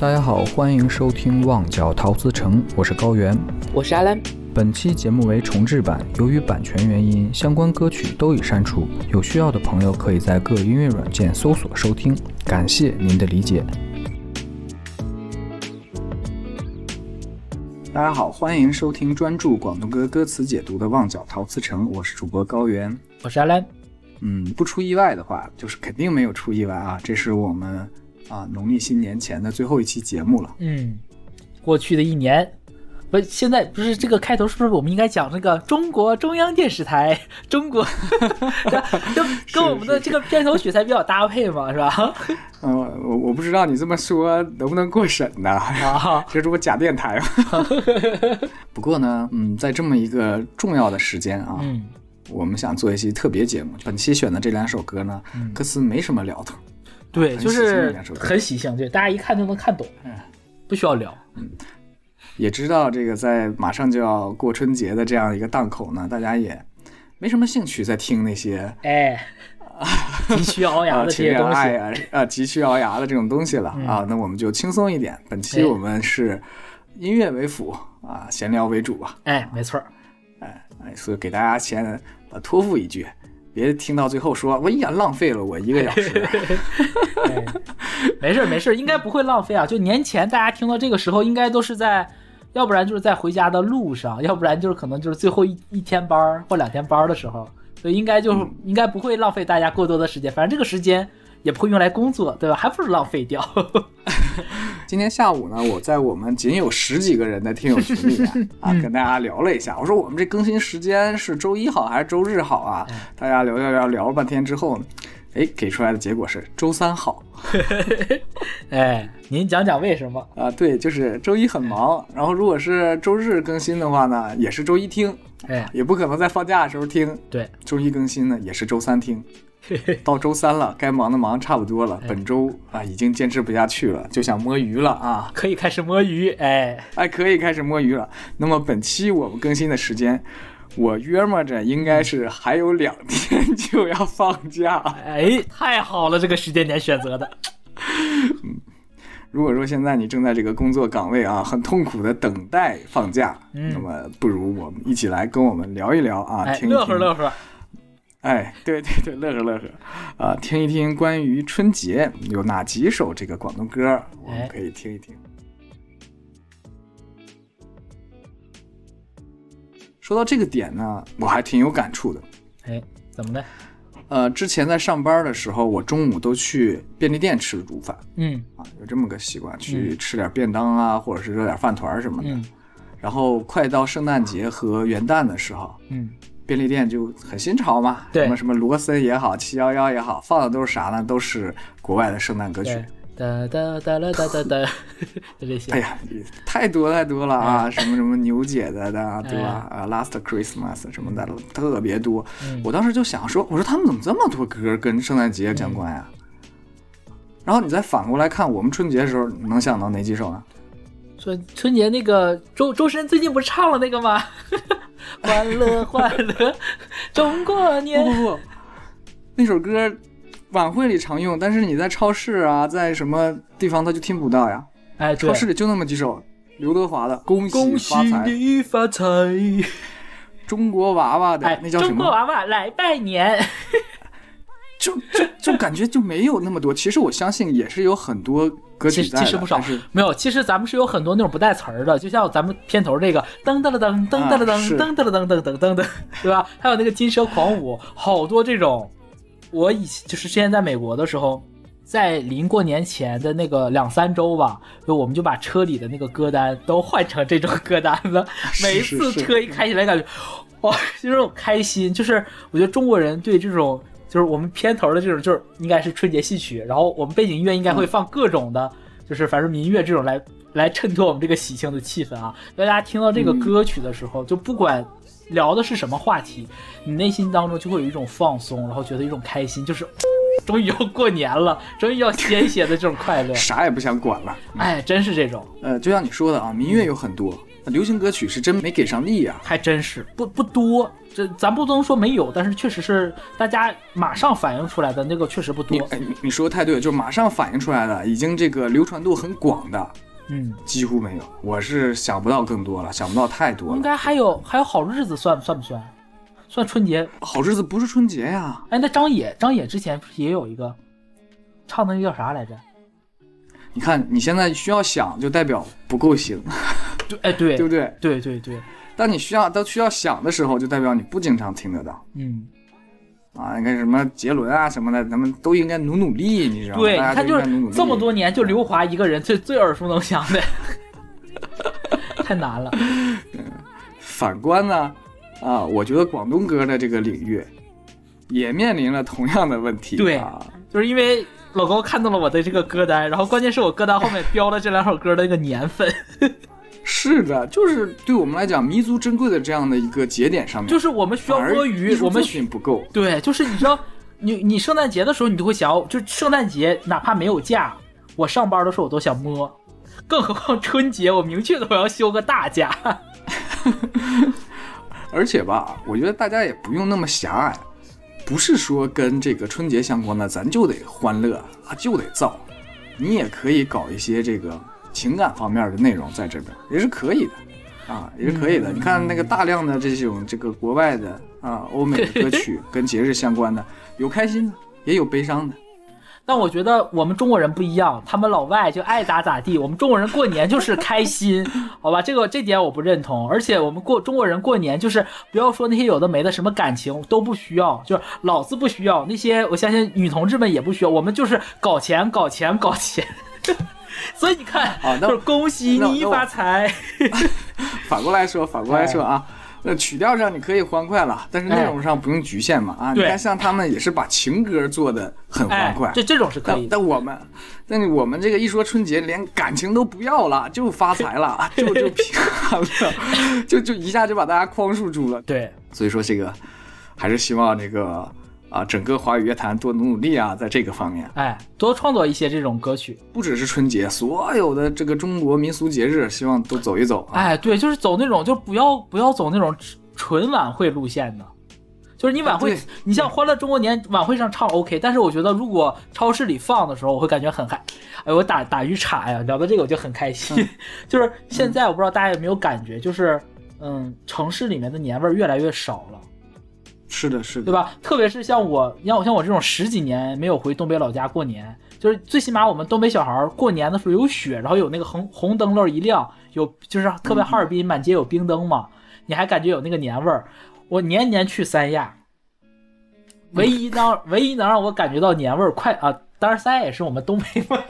大家好，欢迎收听《旺角陶瓷城》，我是高原，我是阿兰。本期节目为重制版，由于版权原因，相关歌曲都已删除。有需要的朋友可以在各音乐软件搜索收听，感谢您的理解。大家好，欢迎收听专注广东歌歌词解读的《旺角陶瓷城》，我是主播高原，我是阿兰。嗯，不出意外的话，就是肯定没有出意外啊！这是我们啊农历新年前的最后一期节目了。嗯，过去的一年，不，现在不是这个开头，是不是我们应该讲那个中国中央电视台？中国，就跟我们的这个片头曲才比较搭配嘛，是吧？嗯，我我不知道你这么说能不能过审呢？啊，这是不假电台吗？不过呢，嗯，在这么一个重要的时间啊。嗯。我们想做一期特别节目，本期选的这两首歌呢，歌词没什么聊头，对，就是很喜庆，对，大家一看就能看懂，嗯，不需要聊，嗯，也知道这个在马上就要过春节的这样一个档口呢，大家也没什么兴趣在听那些，哎，急需熬牙的这些东西 啊，啊，急需熬牙的这种东西了啊，那我们就轻松一点，本期我们是音乐为辅啊，闲聊为主吧，哎，没错，哎哎，所以给大家先。呃，托付一句，别听到最后说，我呀浪费了我一个小时。没事没事，应该不会浪费啊。就年前大家听到这个时候，应该都是在，要不然就是在回家的路上，要不然就是可能就是最后一一天班或两天班的时候，所以应该就是应该不会浪费大家过多的时间。反正这个时间。也不会用来工作，对吧？还不如浪费掉。今天下午呢，我在我们仅有十几个人的听友群里面 啊，跟大家聊了一下。我说我们这更新时间是周一好还是周日好啊？大家聊聊聊聊了半天之后呢，哎，给出来的结果是周三好。哎，您讲讲为什么啊？对，就是周一很忙，然后如果是周日更新的话呢，也是周一听，哎，也不可能在放假的时候听。对，周一更新呢，也是周三听。到周三了，该忙的忙差不多了。本周啊，已经坚持不下去了，就想摸鱼了啊！可以开始摸鱼，哎哎，可以开始摸鱼了。那么本期我们更新的时间，我约摸着应该是还有两天就要放假。哎，太好了，这个时间点选择的。嗯，如果说现在你正在这个工作岗位啊，很痛苦的等待放假，那么不如我们一起来跟我们聊一聊啊，听乐呵乐呵。哎，对对对，乐呵乐呵，啊，听一听关于春节有哪几首这个广东歌，我们可以听一听。说到这个点呢，我还挺有感触的。哎，怎么的？呃，之前在上班的时候，我中午都去便利店吃午饭。嗯，啊，有这么个习惯，去吃点便当啊，或者是热点饭团什么的。然后快到圣诞节和元旦的时候，嗯。便利店就很新潮嘛，什么什么罗森也好，七幺幺也好，放的都是啥呢？都是国外的圣诞歌曲。哒哒哒啦哒哒哒，就这些。哎呀，太多太多了啊！什么什么牛姐的的，对吧？啊，Last Christmas 什么的，特别多。我当时就想说，我说他们怎么这么多歌跟圣诞节相关呀？然后你再反过来看，我们春节的时候能想到哪几首呢？春春节那个周周深最近不是唱了那个吗？欢乐欢乐，中国年。不不不，那首歌晚会里常用，但是你在超市啊，在什么地方他就听不到呀？哎，超市里就那么几首，刘德华的《恭喜你发财》，中国娃娃的那叫什么？中国娃娃来拜年。就就就感觉就没有那么多。其实我相信也是有很多歌曲，其实不少。没有，其实咱们是有很多那种不带词儿的，就像咱们片头这个噔噔了噔噔噔了噔噔噔了噔噔噔噔噔，对吧？还有那个金蛇狂舞，好多这种。我以前就是之前在美国的时候，在临过年前的那个两三周吧，就我们就把车里的那个歌单都换成这种歌单了。每一次车一开起来，感觉哇，就是那种开心。就是我觉得中国人对这种。就是我们片头的这种，就是应该是春节戏曲，然后我们背景音乐应该会放各种的，就是反正民乐这种来来衬托我们这个喜庆的气氛啊。大家听到这个歌曲的时候，就不管聊的是什么话题，你内心当中就会有一种放松，然后觉得一种开心，就是终于要过年了，终于要歇一歇的这种快乐，啥也不想管了。哎，真是这种。呃，就像你说的啊，民乐有很多，流行歌曲是真没给上力呀，还真是不不多。这咱不能说没有，但是确实是大家马上反映出来的那个确实不多。你哎，你说的太对了，就马上反映出来的，已经这个流传度很广的，嗯，几乎没有。我是想不到更多了，想不到太多了。应该还有还有好日子算算不算？算春节？好日子不是春节呀。哎，那张也张也之前也有一个唱的那叫啥来着？你看你现在需要想，就代表不够行。对，哎对，对不对？对对对。当你需要都需要想的时候，就代表你不经常听得到。嗯，啊，你看什么杰伦啊什么的，咱们都应该努努力，你知道吗？对，他就是这么多年就刘华一个人最最耳熟能详的，太难了。反观呢，啊，我觉得广东歌的这个领域也面临了同样的问题。对，就是因为老高看到了我的这个歌单，然后关键是我歌单后面标了这两首歌的那个年份。是的，就是对我们来讲弥足珍贵的这样的一个节点上面，就是我们需要摸鱼，我们选不够。对，就是你知道，你你圣诞节的时候，你就会想，就圣诞节哪怕没有假，我上班的时候我都想摸，更何况春节，我明确的我要休个大假。而且吧，我觉得大家也不用那么狭隘，不是说跟这个春节相关的，咱就得欢乐啊，就得造，你也可以搞一些这个。情感方面的内容在这边也是可以的，啊，也是可以的。你看那个大量的这种这个国外的啊欧美的 歌曲，跟节日相关的，有开心的，也有悲伤的。但我觉得我们中国人不一样，他们老外就爱咋咋地，我们中国人过年就是开心，好吧？这个这点我不认同。而且我们过中国人过年就是不要说那些有的没的，什么感情都不需要，就是老子不需要那些，我相信女同志们也不需要，我们就是搞钱搞钱搞钱。所以你看，啊，就是恭喜你发财。反过来说，反过来说啊，那曲调上你可以欢快了，但是内容上不用局限嘛啊。你看，像他们也是把情歌做的很欢快，这这种是可以。但我们，但我们这个一说春节，连感情都不要了，就发财了，就就平安了，就就一下就把大家框束住了。对，所以说这个还是希望这个。啊，整个华语乐坛多努努力啊，在这个方面，哎，多创作一些这种歌曲，不只是春节，所有的这个中国民俗节日，希望都走一走。哎，对，就是走那种，就不要不要走那种纯晚会路线的，就是你晚会，你像《欢乐中国年》晚会上唱 OK，但是我觉得如果超市里放的时候，我会感觉很嗨。哎，我打打鱼叉呀，聊到这个我就很开心。就是现在我不知道大家有没有感觉，就是嗯，城市里面的年味儿越来越少了。是的，是的，对吧？特别是像我，像我像我这种十几年没有回东北老家过年，就是最起码我们东北小孩过年的时候有雪，然后有那个红红灯笼一亮，有就是特别哈尔滨满街有冰灯嘛，你还感觉有那个年味儿。我年年去三亚，唯一能唯一能让我感觉到年味儿快啊，当然三亚也是我们东北嘛，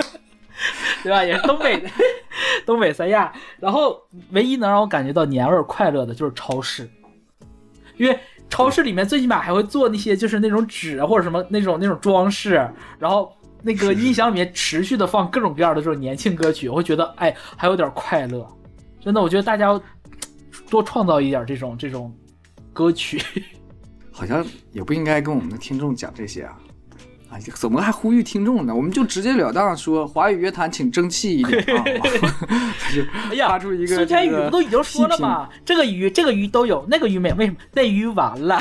对吧？也是东北 东北三亚。然后唯一能让我感觉到年味儿快乐的就是超市，因为。超市里面最起码还会做那些，就是那种纸或者什么那种那种装饰，然后那个音响里面持续的放各种各样的这种年轻歌曲，我会觉得哎还有点快乐。真的，我觉得大家多创造一点这种这种歌曲，好像也不应该跟我们的听众讲这些啊。哎，怎么还呼吁听众呢？我们就直截了当说，华语乐坛请争气一点啊！就哎呀，发出一个孙天宇不都已经说了吗？这个鱼，这个鱼都有，那个鱼没有，为什么？那鱼完了。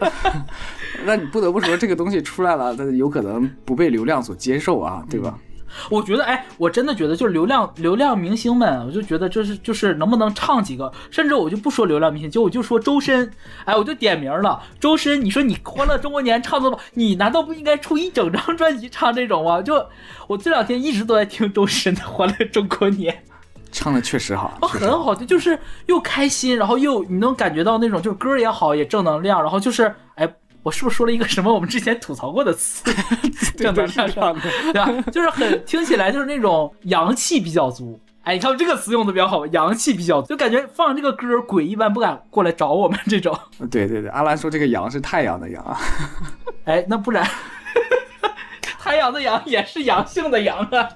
那你不得不说，这个东西出来了，它有可能不被流量所接受啊，对吧？我觉得，哎，我真的觉得，就是流量流量明星们，我就觉得就是就是能不能唱几个，甚至我就不说流量明星，就我就说周深，哎，我就点名了，周深，你说你欢乐中国年唱的么，你难道不应该出一整张专辑唱这种吗？就我这两天一直都在听周深的《欢乐中国年》，唱的确实好，很好听，就是又开心，然后又你能感觉到那种就是歌也好，也正能量，然后就是哎。我是不是说了一个什么我们之前吐槽过的词？正能量上的，对吧？就是很听起来就是那种阳气比较足。哎，你看这个词用的比较好，阳气比较足，就感觉放这个歌，鬼一般不敢过来找我们这种。对对对，阿兰说这个阳是太阳的阳。哎，那不然，太阳的阳也是阳性的阳啊？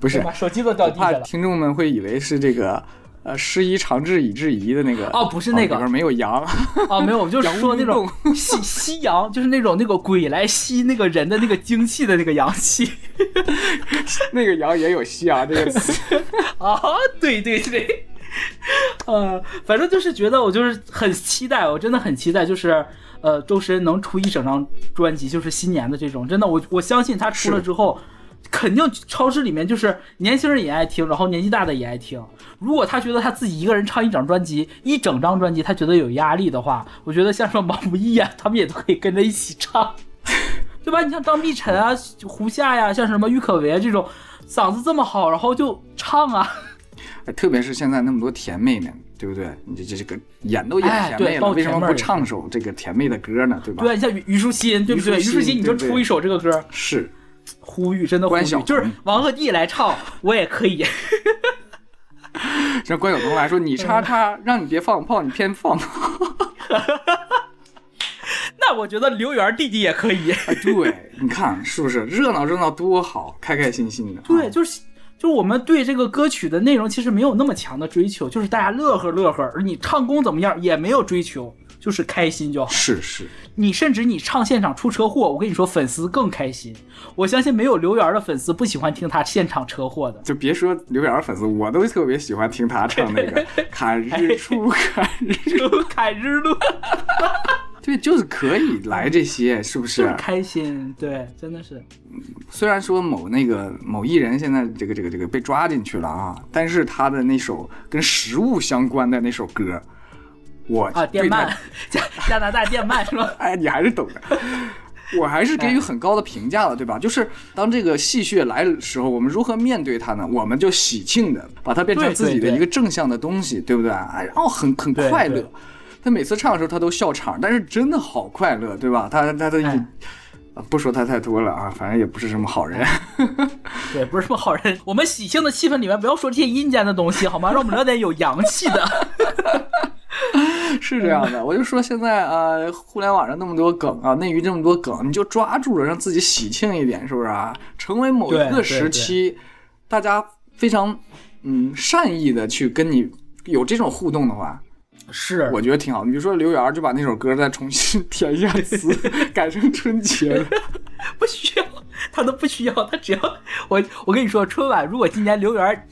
不是，手机都掉地下了。听众们会以为是这个。呃，师夷长治以制夷的那个哦，不是那个里边没有羊哦，没有，我就是 说那种吸吸阳，就是那种那个鬼来吸那个人的那个精气的那个阳气。那个羊也有吸啊，这个词 啊，对对对，呃，反正就是觉得我就是很期待，我真的很期待，就是呃，周深能出一整张专辑，就是新年的这种，真的，我我相信他出了之后，肯定超市里面就是年轻人也爱听，然后年纪大的也爱听。如果他觉得他自己一个人唱一整专辑，一整张专辑，他觉得有压力的话，我觉得像什么毛不易啊，他们也都可以跟着一起唱。对吧？你像张碧晨啊、胡夏呀，像什么郁可唯这种，嗓子这么好，然后就唱啊。特别是现在那么多甜妹们，对不对？你这这这个演都演甜妹了，为什么不唱首这个甜妹的歌呢？对吧？对，你像虞虞书欣，对不对？虞书欣，你就出一首这个歌，是呼吁，真的呼吁，就是王鹤棣来唱，我也可以。让关晓彤来说，你叉叉，让你别放炮，你偏放。那我觉得刘源弟弟也可以。对，你看是不是热闹热闹多好，开开心心的。对，就是就是我们对这个歌曲的内容其实没有那么强的追求，就是大家乐呵乐呵，而你唱功怎么样也没有追求，就是开心就好。是是，你甚至你唱现场出车祸，我跟你说粉丝更开心。我相信没有刘源的粉丝不喜欢听他现场车祸的。就别说刘源粉丝，我都特别喜欢听他唱那个 看日出，看日出，看日落。对，就是可以来这些，是不是？开心，对，真的是。虽然说某那个某艺人现在这个这个这个被抓进去了啊，但是他的那首跟食物相关的那首歌，我啊，电鳗，加加拿大电鳗是吧？哎，你还是懂的。我还是给予很高的评价了，对吧？就是当这个戏谑来的时候，我们如何面对它呢？我们就喜庆的把它变成自己的一个正向的东西，对不对？哎，然后很很快乐。他每次唱的时候，他都笑场，但是真的好快乐，对吧？他他的一不说他太多了啊，反正也不是什么好人，对，不是什么好人。我们喜庆的气氛里面不要说这些阴间的东西，好吗？让我们聊点有阳气的。是这样的，我就说现在呃，互联网上那么多梗啊，内娱这么多梗，你就抓住了，让自己喜庆一点，是不是啊？成为某一个时期，大家非常嗯善意的去跟你有这种互动的话。是，我觉得挺好。你比如说刘源就把那首歌再重新 填一下词，改成春节，不需要，他都不需要，他只要我。我跟你说，春晚如果今年刘源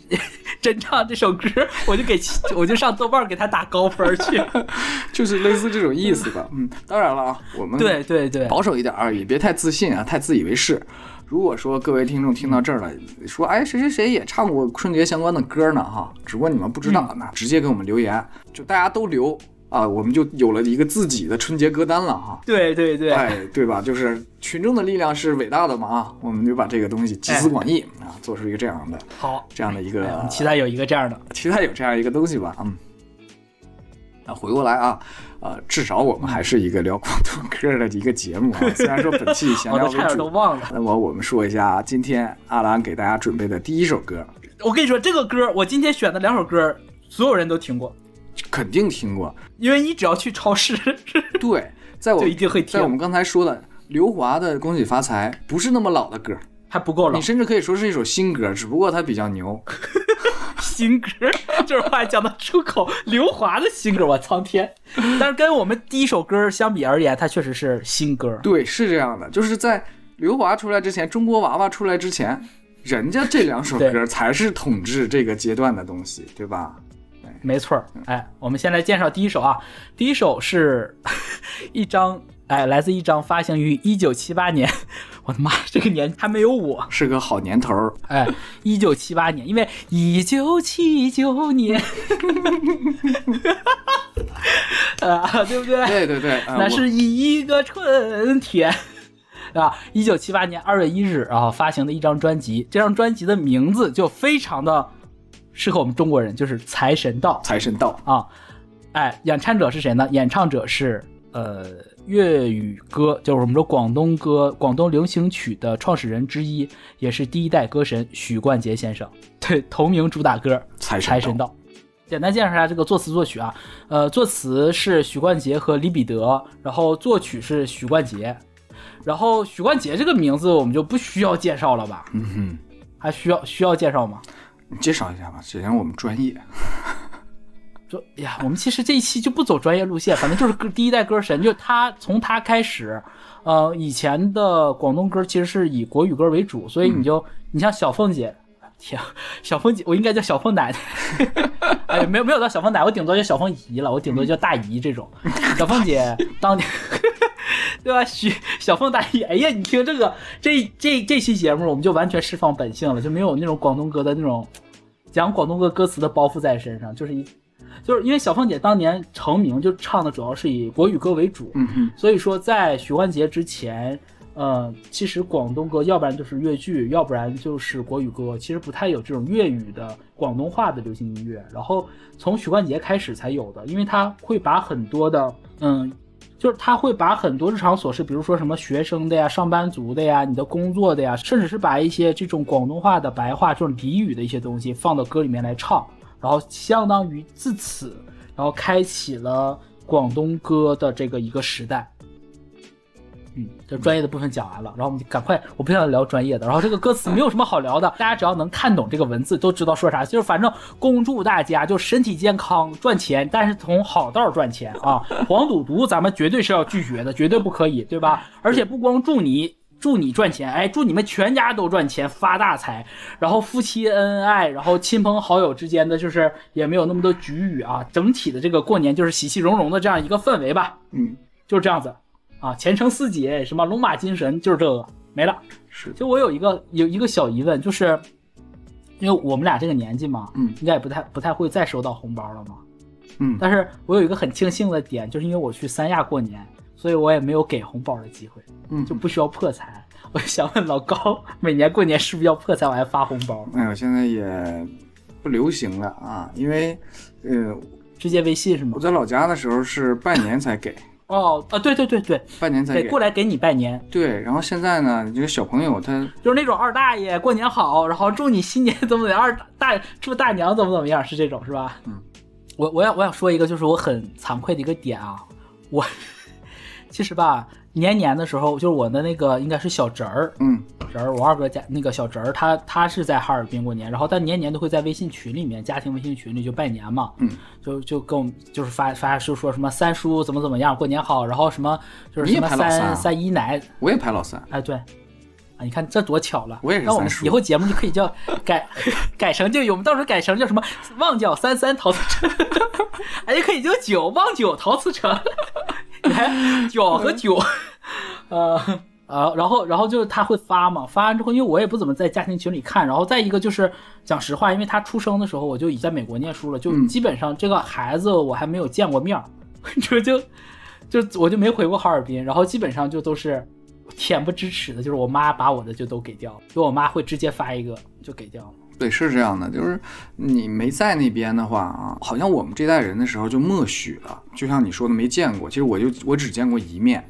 真唱这首歌，我就给我就上豆瓣给他打高分去，就是类似这种意思吧。嗯，当然了啊，我们对对对，保守一点啊，也别太自信啊，太自以为是。如果说各位听众听到这儿了，说哎谁谁谁也唱过春节相关的歌呢哈，只不过你们不知道，那直接给我们留言，就大家都留啊，我们就有了一个自己的春节歌单了哈。对对对，哎对吧？就是群众的力量是伟大的嘛啊，我们就把这个东西集思广益啊，做出一个这样的好这样的一个，期待有一个这样的，期待有这样一个东西吧，嗯。那回过来啊，呃，至少我们还是一个聊广东歌的一个节目啊。虽然说本期闲 聊为主，我差点都忘了。那么我们说一下今天阿兰给大家准备的第一首歌。我跟你说，这个歌我今天选的两首歌，所有人都听过，肯定听过，因为你只要去超市，对，在我 就一定会听。在我们刚才说的刘华的《恭喜发财》，不是那么老的歌，还不够老，你甚至可以说是一首新歌，只不过它比较牛。新歌，这话讲得出口。刘华的新歌，我苍天！但是跟我们第一首歌相比而言，它确实是新歌。对，是这样的，就是在刘华出来之前，中国娃娃出来之前，人家这两首歌才是统治这个阶段的东西，对吧？没错儿。哎，我们先来介绍第一首啊，第一首是 一张。哎，来自一张发行于一九七八年，我的妈，这个年还没有我，是个好年头儿。哎，一九七八年，因为一九七九年，啊，对不对？对对对，那是一个春天，啊，一九七八年二月一日啊发行的一张专辑，这张专辑的名字就非常的适合我们中国人，就是《财神到》。财神到啊，哎，演唱者是谁呢？演唱者是呃。粤语歌就是我们说广东歌、广东流行曲的创始人之一，也是第一代歌神许冠杰先生。对，同名主打歌《财神到》。简单介绍一下这个作词作曲啊，呃，作词是许冠杰和李彼得，然后作曲是许冠杰。然后许冠杰这个名字我们就不需要介绍了吧？嗯哼，还需要需要介绍吗？你介绍一下吧，显然我们专业。就哎呀，我们其实这一期就不走专业路线，反正就是歌第一代歌神，就他从他开始，呃，以前的广东歌其实是以国语歌为主，所以你就、你像小凤姐，天啊，小凤姐，我应该叫小凤奶奶，哎，没有没有到小凤奶，我顶多叫小凤姨了，我顶多叫大姨这种。小凤姐当年，对吧？许小凤大姨，哎呀，你听这个这这这期节目，我们就完全释放本性了，就没有那种广东歌的那种讲广东歌歌词的包袱在身上，就是一。就是因为小凤姐当年成名，就唱的主要是以国语歌为主，嗯哼，所以说在许冠杰之前，呃，其实广东歌要不然就是粤剧，要不然就是国语歌，其实不太有这种粤语的广东话的流行音乐。然后从许冠杰开始才有的，因为他会把很多的，嗯，就是他会把很多日常琐事，比如说什么学生的呀、上班族的呀、你的工作的呀，甚至是把一些这种广东话的白话、这种俚语的一些东西放到歌里面来唱。然后相当于自此，然后开启了广东歌的这个一个时代。嗯，这专业的部分讲完了，然后我们就赶快，我不想聊专业的。然后这个歌词没有什么好聊的，大家只要能看懂这个文字，都知道说啥。就是反正恭祝大家就身体健康，赚钱，但是从好道赚钱啊！黄赌毒咱们绝对是要拒绝的，绝对不可以，对吧？而且不光祝你。祝你赚钱，哎，祝你们全家都赚钱发大财，然后夫妻恩爱，然后亲朋好友之间的就是也没有那么多局语啊，整体的这个过年就是喜气融融的这样一个氛围吧。嗯，就是这样子啊，前程似锦，什么龙马精神，就是这个没了。是，就我有一个有一个小疑问，就是因为我们俩这个年纪嘛，嗯，应该也不太不太会再收到红包了嘛。嗯，但是我有一个很庆幸的点，就是因为我去三亚过年。所以我也没有给红包的机会，嗯，就不需要破财。我想问老高，每年过年是不是要破财我还发红包？哎呦，现在也不流行了啊，因为，呃，直接微信是吗？我在老家的时候是半年才给。哦啊，对对对对，拜年才得过来给你拜年。对，然后现在呢，这个小朋友他就是那种二大爷过年好，然后祝你新年怎么怎么样，二大祝大娘怎么怎么样，是这种是吧？嗯，我我要我想说一个，就是我很惭愧的一个点啊，我。其实吧，年年的时候，就是我的那个应该是小侄儿，嗯，侄儿，我二哥家那个小侄儿，他他是在哈尔滨过年，然后他年年都会在微信群里面，家庭微信群里就拜年嘛，嗯，就就跟我们就是发发就说什么三叔怎么怎么样，过年好，然后什么就是什么三三姨奶，我也排老三，哎对，啊你看这多巧了，我也是三叔，以后节目就可以叫改改成就我们到时候改成叫什么旺角三三陶瓷城，哎也可以叫九旺九陶瓷城。酒和九，呃呃，然后然后就是他会发嘛，发完之后，因为我也不怎么在家庭群里看，然后再一个就是讲实话，因为他出生的时候我就已在美国念书了，就基本上这个孩子我还没有见过面，就就就我就没回过哈尔滨，然后基本上就都是 恬不知耻的，就是我妈把我的就都给掉了，就我妈会直接发一个就给掉了。对，是这样的，就是你没在那边的话啊，好像我们这代人的时候就默许了，就像你说的没见过。其实我就我只见过一面，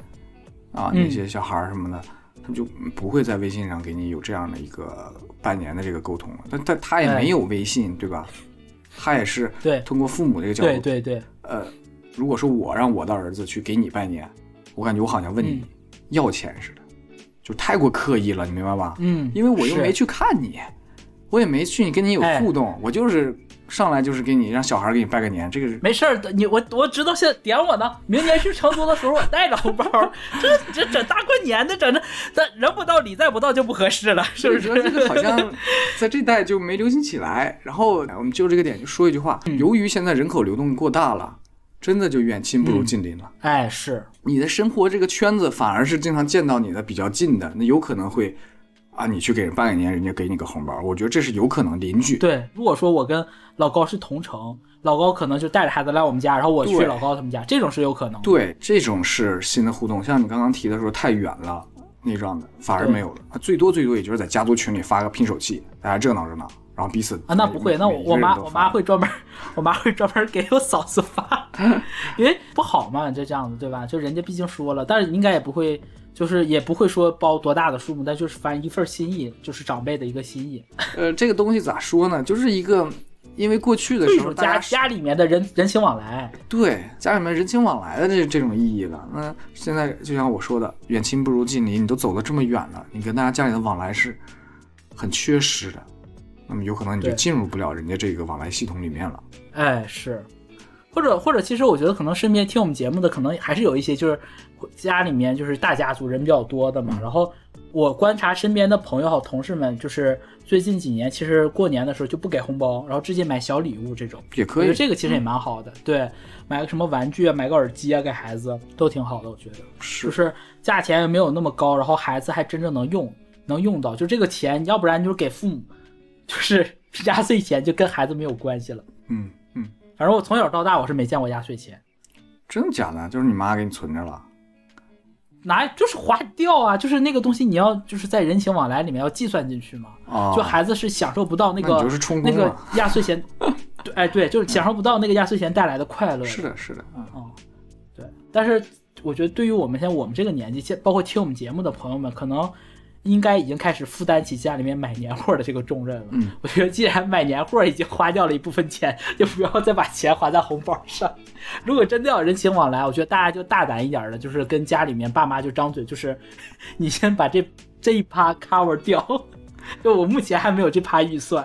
啊，那些小孩什么的，他们就不会在微信上给你有这样的一个拜年的这个沟通了。但他他也没有微信，对吧？他也是对通过父母这个角度，对对对。呃，如果说我让我的儿子去给你拜年，我感觉我好像问你要钱似的，就太过刻意了，你明白吧？嗯，因为我又没去看你。我也没去，你跟你有互动，我就是上来就是给你让小孩给你拜个年，这个是没事儿的。你我我知道现在点我呢，明年去成都的时候我带着红包。这这整大过年的，整的，咱人不到礼再不到就不合适了，是不是？这个好像 在这代就没流行起来。然后我们就这个点就说一句话：由于现在人口流动过大了，真的就远亲不如近邻了。哎，是你的生活这个圈子反而是经常见到你的比较近的，那有可能会。啊，你去给人拜个年，人家给你个红包，我觉得这是有可能邻居。对，如果说我跟老高是同城，老高可能就带着孩子来我们家，然后我去老高他们家，这种是有可能。对，这种是新的互动。像你刚刚提的说太远了那种的，反而没有了。最多最多也就是在家族群里发个拼手气，大家热闹热闹，然后彼此啊，那不会，那我我妈我妈会专门，我妈会专门给我嫂子发，因为不好嘛，就这样子对吧？就人家毕竟说了，但是应该也不会。就是也不会说包多大的数目，但就是反正一份心意，就是长辈的一个心意。呃，这个东西咋说呢？就是一个，因为过去的时候，家家里面的人人情往来，对家里面人情往来的这这种意义了。那现在就像我说的，远亲不如近邻，你都走了这么远了，你跟大家家里的往来是很缺失的，那么有可能你就进入不了人家这个往来系统里面了。哎，是。或者或者，其实我觉得可能身边听我们节目的，可能还是有一些就是家里面就是大家族人比较多的嘛。然后我观察身边的朋友和同事们，就是最近几年其实过年的时候就不给红包，然后直接买小礼物这种，也可以。这个其实也蛮好的，对，买个什么玩具啊，买个耳机啊，给孩子都挺好的，我觉得。是。就是价钱也没有那么高，然后孩子还真正能用，能用到。就这个钱，要不然就是给父母，就是压岁钱就跟孩子没有关系了。嗯嗯。反正我从小到大我是没见过压岁钱，真的假的？就是你妈给你存着了？拿就是花掉啊？就是那个东西你要就是在人情往来里面要计算进去嘛。就孩子是享受不到那个那个压岁钱，对，哎对，就是享受不到那个压岁钱带来的快乐。是的，是的，嗯，对。但是我觉得对于我们现在我们这个年纪，现包括听我们节目的朋友们，可能。应该已经开始负担起家里面买年货的这个重任了。嗯，我觉得既然买年货已经花掉了一部分钱，就不要再把钱花在红包上。如果真的要人情往来，我觉得大家就大胆一点的，就是跟家里面爸妈就张嘴，就是你先把这 这一趴 cover 掉。就我目前还没有这趴预算。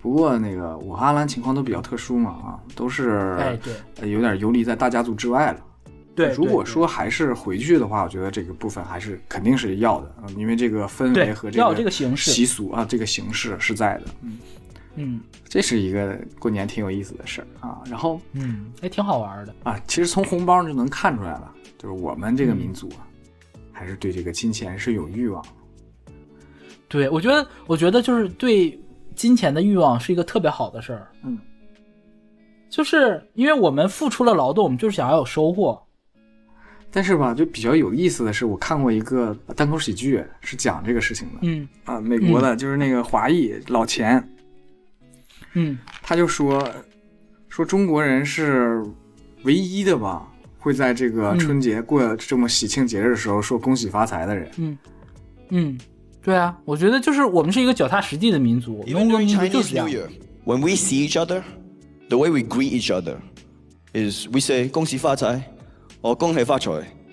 不过那个我和阿兰情况都比较特殊嘛，啊，都是哎对，有点游离在大家族之外了。对，如果说还是回去的话，我觉得这个部分还是肯定是要的，因为这个氛围和这个式习俗啊，这个形式是在的。嗯嗯，这是一个过年挺有意思的事儿啊。然后嗯，也挺好玩的啊。其实从红包就能看出来了，就是我们这个民族啊，还是对这个金钱是有欲望。对，我觉得，我觉得就是对金钱的欲望是一个特别好的事儿。嗯，就是因为我们付出了劳动，我们就是想要有收获。但是吧，就比较有意思的是，我看过一个单口喜剧，是讲这个事情的。嗯啊，美国的，就是那个华裔老钱。嗯，他就说说中国人是唯一的吧，会在这个春节过这么喜庆节日的时候说恭喜发财的人。嗯嗯，对啊，我觉得就是我们是一个脚踏实地的民族，中国民族就是这样。When we see each other, the way we greet each other is we say 恭喜发财。Or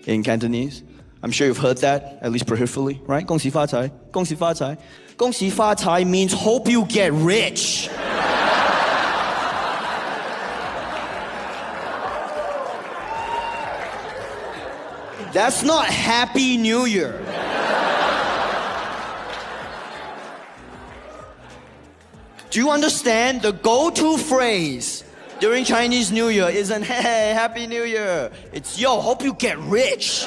in Cantonese. I'm sure you've heard that, at least peripherally, right? Gong Xi Fa Cai. Gong Xi Fa Cai. Gong Xi Fa Cai means hope you get rich. That's not Happy New Year. Do you understand the go to phrase during Chinese New Year isn't hey Happy New Year. It's yo, hope you get rich.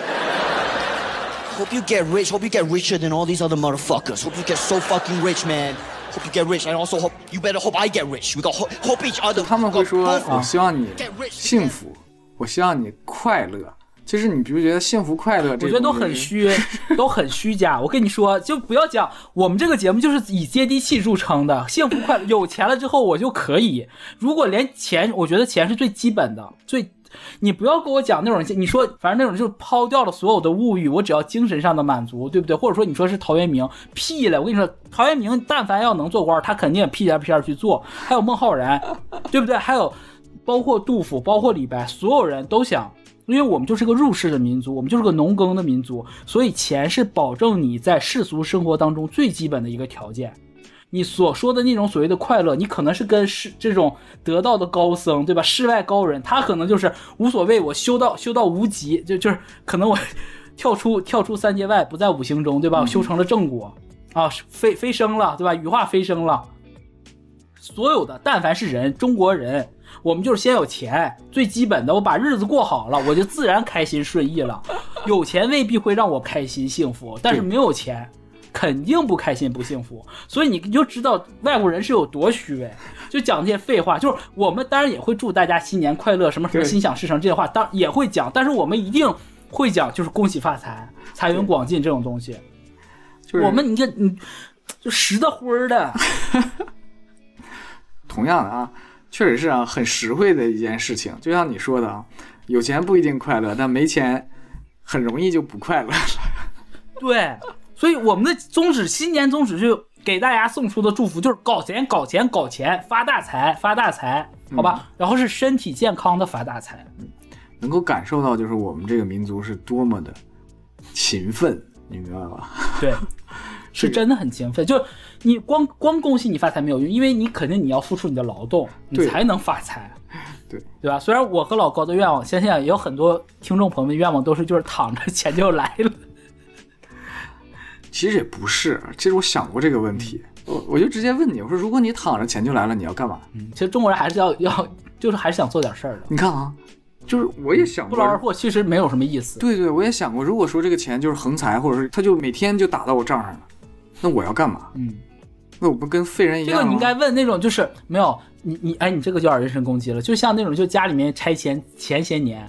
hope you get rich. Hope you get richer than all these other motherfuckers. Hope you get so fucking rich, man. Hope you get rich, and also hope you better hope I get rich. We got hope, hope each other. 他们会说，我希望你幸福，我希望你快乐。 其实你觉不觉得幸福快乐，我觉得都很虚，都很虚假。我跟你说，就不要讲我们这个节目就是以接地气著称的，幸福快乐，有钱了之后我就可以。如果连钱，我觉得钱是最基本的，最你不要跟我讲那种，你说反正那种就是抛掉了所有的物欲，我只要精神上的满足，对不对？或者说你说是陶渊明，屁了！我跟你说，陶渊明但凡要能做官，他肯定也屁颠屁颠去做。还有孟浩然，对不对？还有包括杜甫，包括李白，所有人都想。因为我们就是个入世的民族，我们就是个农耕的民族，所以钱是保证你在世俗生活当中最基本的一个条件。你所说的那种所谓的快乐，你可能是跟世这种得道的高僧，对吧？世外高人，他可能就是无所谓，我修到修到无极，就就是可能我 跳出跳出三界外，不在五行中，对吧？我修成了正果啊，飞飞升了，对吧？羽化飞升了。所有的但凡是人，中国人。我们就是先有钱，最基本的，我把日子过好了，我就自然开心顺意了。有钱未必会让我开心幸福，但是没有钱，肯定不开心不幸福。所以你就知道外国人是有多虚伪，就讲这些废话。就是我们当然也会祝大家新年快乐，什么什么心想事成这些话，当也会讲，但是我们一定会讲，就是恭喜发财、财源广进这种东西。我们你看，你就实的灰儿的。同样的啊。确实是啊，很实惠的一件事情。就像你说的啊，有钱不一定快乐，但没钱很容易就不快乐了。对，所以我们的宗旨，新年宗旨就给大家送出的祝福就是搞钱、搞钱、搞钱，发大财、发大财，好吧？然后是身体健康的发大财。能够感受到，就是我们这个民族是多么的勤奋，你明白吧？对，是真的很勤奋。就你光光恭喜你发财没有用，因为你肯定你要付出你的劳动，你才能发财。对对吧？虽然我和老高的愿望，相信也有很多听众朋友们愿望都是就是躺着钱就来了。其实也不是，其实我想过这个问题，我我就直接问你，我说如果你躺着钱就来了，你要干嘛？嗯，其实中国人还是要 要，就是还是想做点事儿的。你看啊，就是我也想不劳而获，其实没有什么意思。对对，我也想过，如果说这个钱就是横财，或者是他就每天就打到我账上了，那我要干嘛？嗯。那我不跟废人一样这个你应该问那种，就是没有你你哎，你这个就有点人身攻击了。就像那种，就家里面拆迁前些年，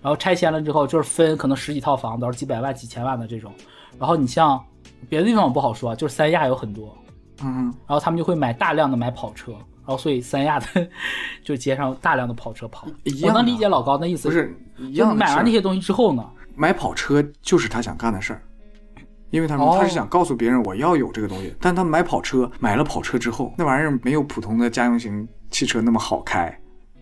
然后拆迁了之后，就是分可能十几套房子，几百万、几千万的这种。然后你像别的地方我不好说，就是三亚有很多，嗯，然后他们就会买大量的买跑车，然后所以三亚的 就街上大量的跑车跑。我能理解老高那意思，不是一样。买完那些东西之后呢，买跑车就是他想干的事儿。因为他说他是想告诉别人我要有这个东西，但他买跑车买了跑车之后，那玩意儿没有普通的家用型汽车那么好开，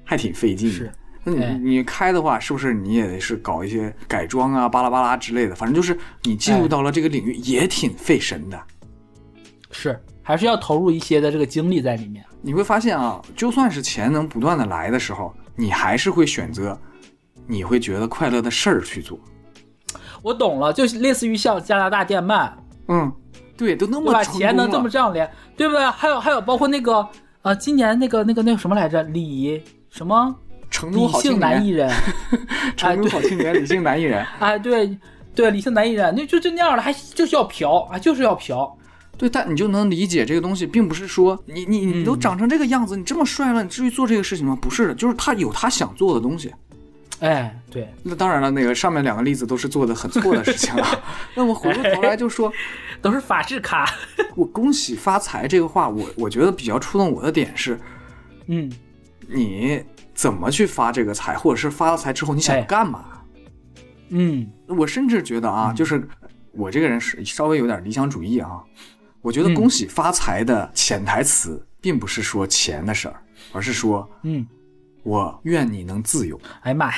还挺费劲。是，那你你开的话，是不是你也得是搞一些改装啊、巴拉巴拉之类的？反正就是你进入到了这个领域也挺费神的。是，还是要投入一些的这个精力在里面。你会发现啊，就算是钱能不断的来的时候，你还是会选择你会觉得快乐的事儿去做。我懂了，就类似于像加拿大电鳗，嗯，对，都那么把钱能这么这样连，对不对？还有还有，包括那个呃，今年那个那个那个什么来着，李什么？成都好青年艺人，成都好青年，理性男艺人，哎，对对，理性男艺人，那就就那样了，还就是要嫖啊，就是要嫖。对，但你就能理解这个东西，并不是说你你你都长成这个样子，你这么帅了，你至于做这个事情吗？不是的，就是他有他想做的东西。哎，对，那当然了，那个上面两个例子都是做的很错的事情了。那我回过头来就说，都是法制卡。我恭喜发财这个话，我我觉得比较触动我的点是，嗯，你怎么去发这个财，或者是发了财之后你想干嘛？嗯，我甚至觉得啊，就是我这个人是稍微有点理想主义啊。我觉得恭喜发财的潜台词并不是说钱的事儿，而是说，嗯。我愿你能自由。哎呀妈呀，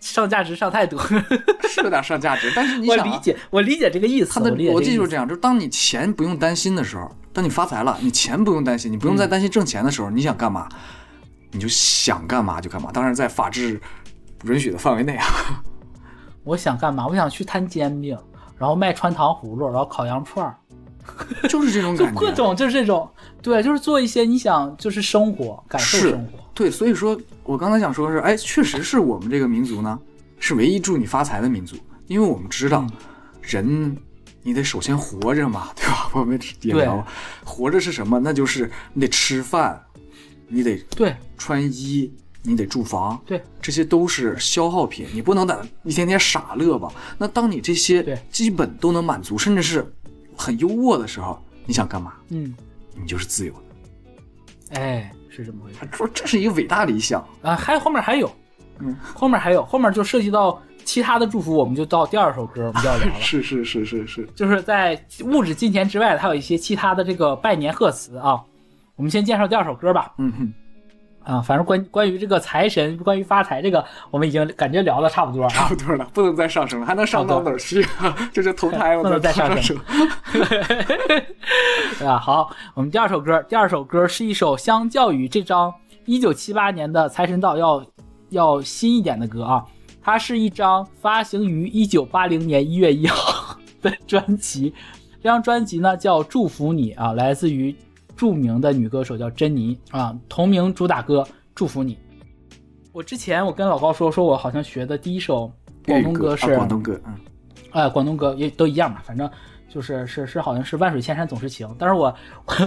上价值上太多，是有点上价值。但是你 想，我理解，我理解这个意思。他的逻辑就是这样：，就是当你钱不用担心的时候，当你发财了，你钱不用担心，你不用再担心挣钱的时候，你想干嘛，你就想干嘛就干嘛。当然，在法治允许的范围内啊。我想干嘛？我想去摊煎饼，然后卖穿糖葫芦，然后烤羊串儿就是这种感觉。各种就是这种，对，就是做一些你想就是生活感受生活。对，所以说我刚才想说的是，哎，确实是我们这个民族呢，是唯一祝你发财的民族，因为我们知道，人你得首先活着嘛，对吧？我们也聊，活着是什么？那就是你得吃饭，你得对穿衣，你得住房，对，这些都是消耗品，你不能在一天天傻乐吧？那当你这些基本都能满足，甚至是很优渥的时候，你想干嘛？嗯，你就是自由的，哎。是这么回事？说这是一个伟大理想啊！还后面还有，嗯，后面还有，后面就涉及到其他的祝福，我们就到第二首歌，我们就要聊了。是是是是是，就是在物质金钱之外，还有一些其他的这个拜年贺词啊。我们先介绍第二首歌吧。嗯哼。啊，反正关关于这个财神，关于发财这个，我们已经感觉聊的差不多，差不多了，不能再上升了，还能上到哪儿去？就是投胎，不能再上升。对吧？好，我们第二首歌，第二首歌是一首相较于这张一九七八年的《财神到》要要新一点的歌啊，它是一张发行于一九八零年一月一号的专辑，这张专辑呢叫《祝福你》啊，来自于。著名的女歌手叫珍妮啊，同名主打歌《祝福你》。我之前我跟老高说，说我好像学的第一首广东歌是广东歌，嗯，哎，广东歌也都一样嘛，反正就是是是好像是万水千山总是情。但是我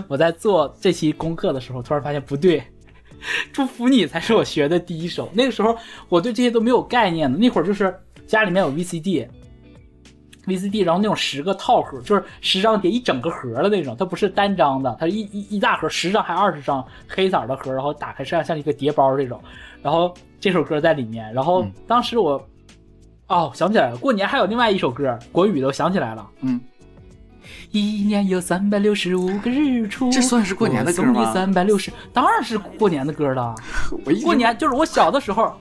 我在做这期功课的时候，突然发现不对，《祝福你》才是我学的第一首。那个时候我对这些都没有概念的，那会儿就是家里面有 VCD。VCD，然后那种十个套盒，就是十张碟一整个盒的那种，它不是单张的，它一一一大盒，十张还二十张黑色的盒，然后打开像像一个碟包这种，然后这首歌在里面，然后当时我，哦，想起来了，过年还有另外一首歌，国语的，我想起来了，嗯，一年有三百六十五个日出，这算是过年的歌吗？三百六十，当然是过年的歌了，过年就是我小的时候。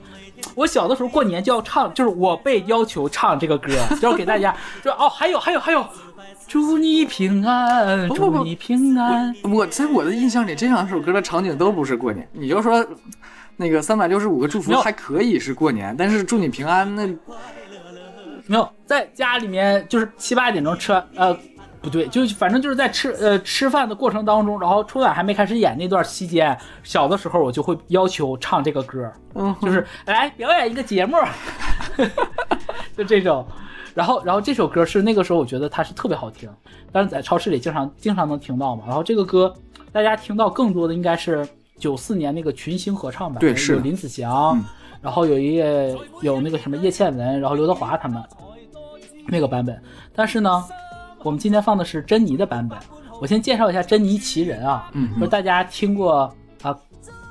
我小的时候过年就要唱，就是我被要求唱这个歌，就要给大家，就哦，还有还有还有，祝你平安，祝你平安。我在我的印象里，这两首歌的场景都不是过年。你就说那个三百六十五个祝福还可以是过年，但是祝你平安那没有在家里面，就是七八点钟吃完呃。不对，就反正就是在吃呃吃饭的过程当中，然后春晚还没开始演那段期间，小的时候我就会要求唱这个歌，嗯，就是来表演一个节目，就这种，然后然后这首歌是那个时候我觉得它是特别好听，但是在超市里经常经常能听到嘛，然后这个歌大家听到更多的应该是九四年那个群星合唱版，对，是有林子祥，然后有一有那个什么叶倩文，然后刘德华他们那个版本，但是呢。我们今天放的是珍妮的版本。我先介绍一下《珍妮奇人》啊，说大家听过啊，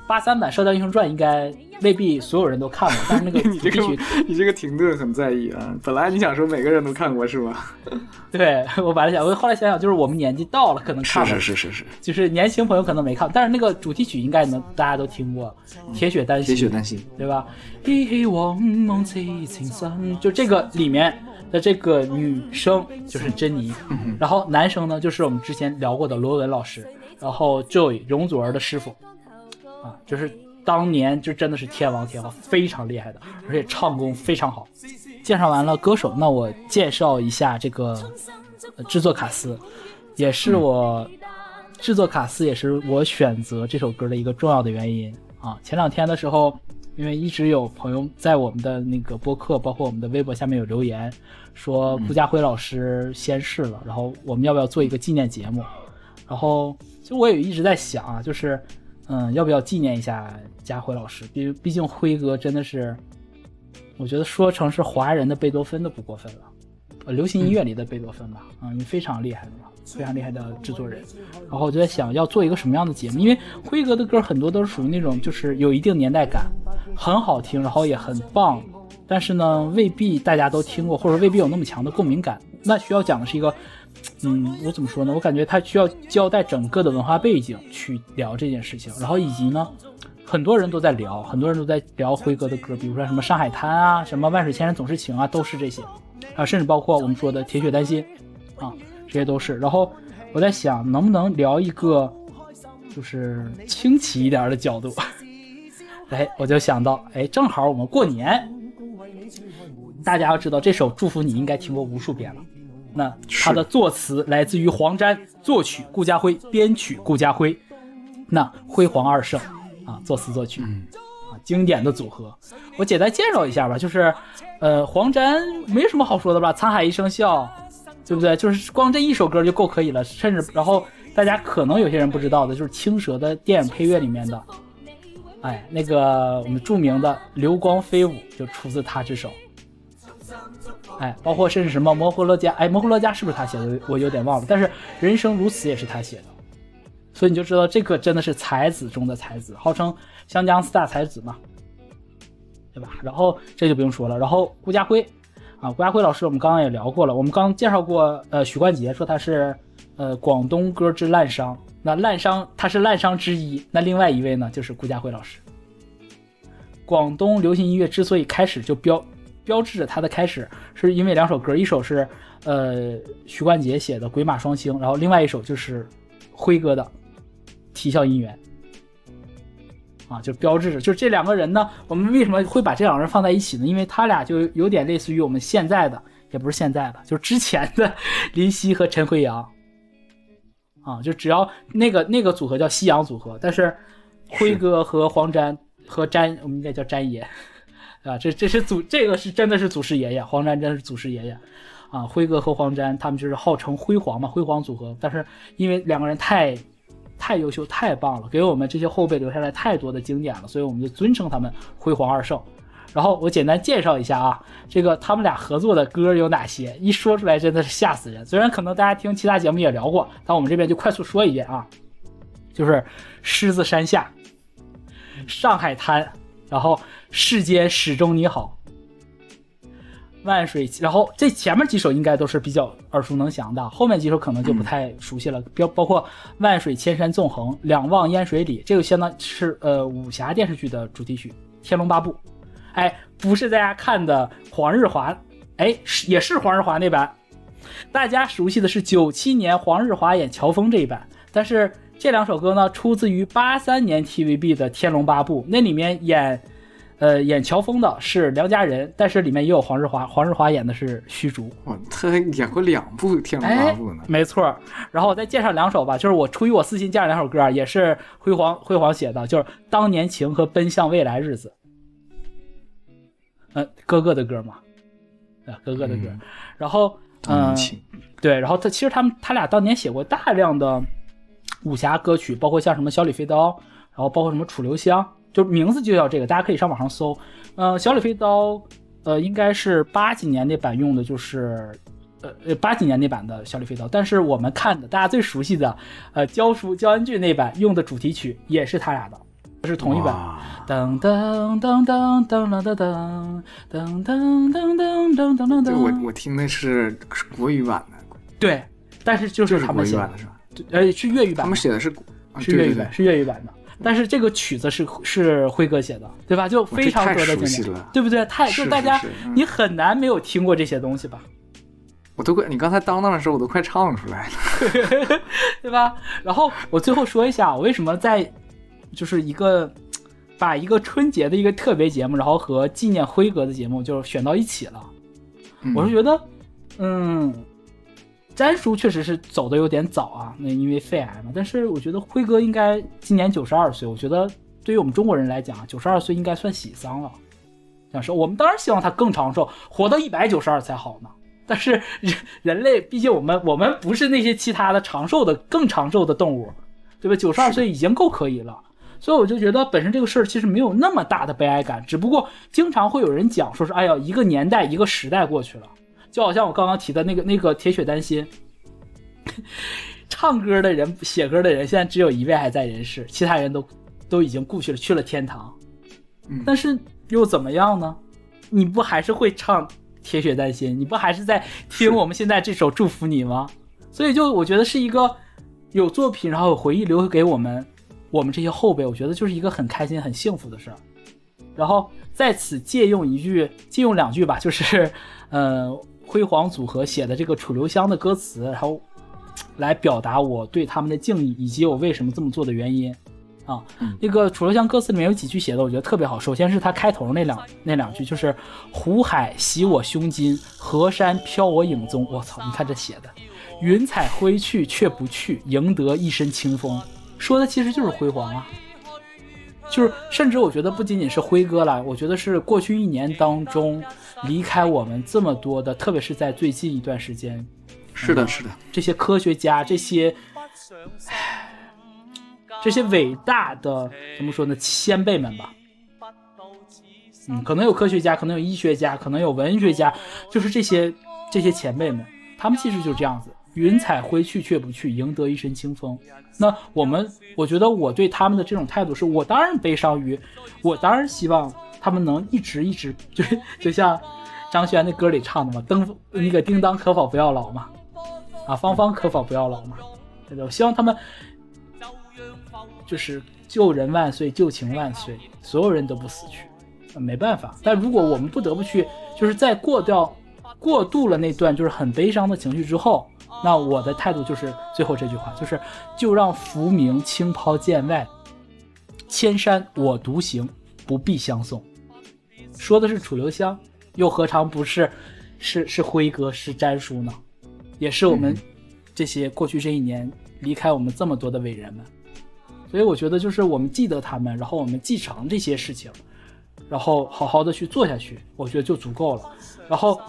八三版《射雕英雄传》应该未必所有人都看过，但是那个 你这个你这个停顿很在意啊。本来你想说每个人都看过是吧？对我本来想，我后来想想，就是我们年纪到了，可能看是是是是是，就是年轻朋友可能没看，但是那个主题曲应该能大家都听过，《铁血丹心》。铁血丹心，对吧？一往梦起青山，就这个里面。的这个女生就是珍妮，然后男生呢就是我们之前聊过的罗文老师，然后 Joy 容祖儿的师傅，啊，就是当年就真的是天王天后，非常厉害的，而且唱功非常好。介绍完了歌手，那我介绍一下这个制作卡司，也是我制作卡司，也是我选择这首歌的一个重要的原因啊。前两天的时候。因为一直有朋友在我们的那个播客，包括我们的微博下面有留言，说顾家辉老师仙逝了，然后我们要不要做一个纪念节目？然后其实我也一直在想啊，就是嗯，要不要纪念一下家辉老师？毕毕竟辉哥真的是，我觉得说成是华人的贝多芬都不过分了，流行音乐里的贝多芬吧，嗯，非常厉害的嘛。非常厉害的制作人，然后我就在想要做一个什么样的节目，因为辉哥的歌很多都是属于那种就是有一定年代感，很好听，然后也很棒，但是呢未必大家都听过，或者未必有那么强的共鸣感。那需要讲的是一个，嗯，我怎么说呢？我感觉他需要交代整个的文化背景去聊这件事情，然后以及呢，很多人都在聊，很多人都在聊辉哥的歌，比如说什么《上海滩》啊，什么《万水千山总是情》啊，都是这些，啊，甚至包括我们说的《铁血丹心》啊。这些都是，然后我在想，能不能聊一个就是清奇一点的角度？哎，我就想到，哎，正好我们过年，大家要知道这首《祝福你》应该听过无数遍了。那它的作词来自于黄沾，作曲顾家辉，编曲顾家辉，那辉煌二圣啊，作词作曲啊，经典的组合。我简单介绍一下吧，就是呃，黄沾没什么好说的吧，《沧海一声笑》。对不对？就是光这一首歌就够可以了，甚至然后大家可能有些人不知道的，就是青蛇的电影配乐里面的，哎，那个我们著名的《流光飞舞》就出自他之手，哎，包括甚至什么《摩诃罗伽》，哎，《摩诃罗伽》是不是他写的？我有点忘了。但是《人生如此》也是他写的，所以你就知道这个真的是才子中的才子，号称湘江四大才子嘛，对吧？然后这就不用说了，然后顾家辉。啊，顾家辉老师，我们刚刚也聊过了。我们刚介绍过，呃，许冠杰说他是，呃，广东歌之烂商。那烂商他是烂商之一。那另外一位呢，就是顾家辉老师。广东流行音乐之所以开始就标标志着它的开始，是因为两首歌，一首是呃许冠杰写的《鬼马双星》，然后另外一首就是辉哥的《啼笑姻缘》。啊，就标志着，就是这两个人呢，我们为什么会把这两个人放在一起呢？因为他俩就有点类似于我们现在的，也不是现在的，就是之前的 林夕和陈辉阳。啊，就只要那个那个组合叫夕阳组合，但是辉哥和黄沾和沾，我们应该叫沾爷，啊，这这是祖，这个是真的是祖师爷爷，黄沾真是祖师爷爷，啊，辉哥和黄沾他们就是号称辉煌嘛，辉煌组合，但是因为两个人太。太优秀，太棒了，给我们这些后辈留下来太多的经典了，所以我们就尊称他们辉煌二圣。然后我简单介绍一下啊，这个他们俩合作的歌有哪些？一说出来真的是吓死人。虽然可能大家听其他节目也聊过，但我们这边就快速说一遍啊，就是《狮子山下》《上海滩》，然后《世间始终你好》。万水，然后这前面几首应该都是比较耳熟能详的，后面几首可能就不太熟悉了。标包括万水千山纵横，两望烟水里，这个相当是呃武侠电视剧的主题曲《天龙八部》。哎，不是大家看的黄日华，哎，是也是黄日华那版，大家熟悉的是九七年黄日华演乔峰这一版，但是这两首歌呢，出自于八三年 TVB 的《天龙八部》，那里面演。呃，演乔峰的是梁家仁，但是里面也有黄日华，黄日华演的是虚竹。哇，他还演过两部《天龙八部》呢。没错，然后我再介绍两首吧，就是我出于我私心介绍两首歌，也是辉煌辉煌写的，就是《当年情》和《奔向未来日子》。嗯，哥哥的歌嘛，啊，哥哥的歌。然后，嗯，对，然后他其实他们他俩当年写过大量的武侠歌曲，包括像什么《小李飞刀》，然后包括什么《楚留香》。就名字就叫这个，大家可以上网上搜。呃，小李飞刀，呃，应该是八几年那版用的，就是呃呃八几年那版的小李飞刀。但是我们看的大家最熟悉的，呃，焦叔焦恩俊那版用的主题曲也是他俩的，是同一版。噔噔噔噔噔噔噔噔噔噔噔噔噔噔噔。我我听的是是国语版的。对，但是就是他们写的，是吧？呃，是粤语版。他们写的是是粤语版，是粤语版的。但是这个曲子是是辉哥写的，对吧？就非常多的经典，对不对？太就大家你很难没有听过这些东西吧？我都快，你刚才当当的时候，我都快唱出来了，对吧？然后我最后说一下，我为什么在就是一个把一个春节的一个特别节目，然后和纪念辉哥的节目就选到一起了。我是觉得，嗯。詹叔确实是走的有点早啊，那因为肺癌嘛。但是我觉得辉哥应该今年九十二岁，我觉得对于我们中国人来讲，九十二岁应该算喜丧了。想说，我们当然希望他更长寿，活到一百九十二才好呢。但是人人类毕竟我们我们不是那些其他的长寿的更长寿的动物，对吧？九十二岁已经够可以了。所以我就觉得本身这个事儿其实没有那么大的悲哀感，只不过经常会有人讲说是，哎呀，一个年代一个时代过去了。就好像我刚刚提的那个那个铁血丹心，唱歌的人、写歌的人，现在只有一位还在人世，其他人都都已经故去了，去了天堂。但是又怎么样呢？你不还是会唱铁血丹心？你不还是在听我们现在这首祝福你吗？所以就我觉得是一个有作品，然后有回忆留给我们我们这些后辈，我觉得就是一个很开心、很幸福的事儿。然后在此借用一句，借用两句吧，就是，呃。辉煌组合写的这个《楚留香》的歌词，然后来表达我对他们的敬意，以及我为什么这么做的原因啊。那个《楚留香》歌词里面有几句写的，我觉得特别好。首先是他开头那两那两句，就是“湖海洗我胸襟，河山飘我影踪”。我操，你看这写的，“云彩挥去却不去，赢得一身清风”，说的其实就是辉煌啊。就是，甚至我觉得不仅仅是辉哥了，我觉得是过去一年当中离开我们这么多的，特别是在最近一段时间，是的，是的，这些科学家，这些，这些伟大的怎么说呢，先辈们吧，嗯，可能有科学家，可能有医学家，可能有文学家，就是这些这些前辈们，他们其实就是这样子。云彩挥去却不去，赢得一身清风。那我们，我觉得我对他们的这种态度是，我当然悲伤于，我当然希望他们能一直一直，就就像张悬那歌里唱的嘛，灯那个叮当可否不要老嘛，啊，芳芳可否不要老嘛，对吧？我希望他们就是旧人万岁，旧情万岁，所有人都不死去，没办法。但如果我们不得不去，就是在过掉过渡了那段就是很悲伤的情绪之后。那我的态度就是最后这句话，就是就让浮名轻抛剑外，千山我独行，不必相送。说的是楚留香，又何尝不是是是辉哥是詹叔呢？也是我们这些过去这一年离开我们这么多的伟人们。所以我觉得就是我们记得他们，然后我们继承这些事情，然后好好的去做下去，我觉得就足够了。然后。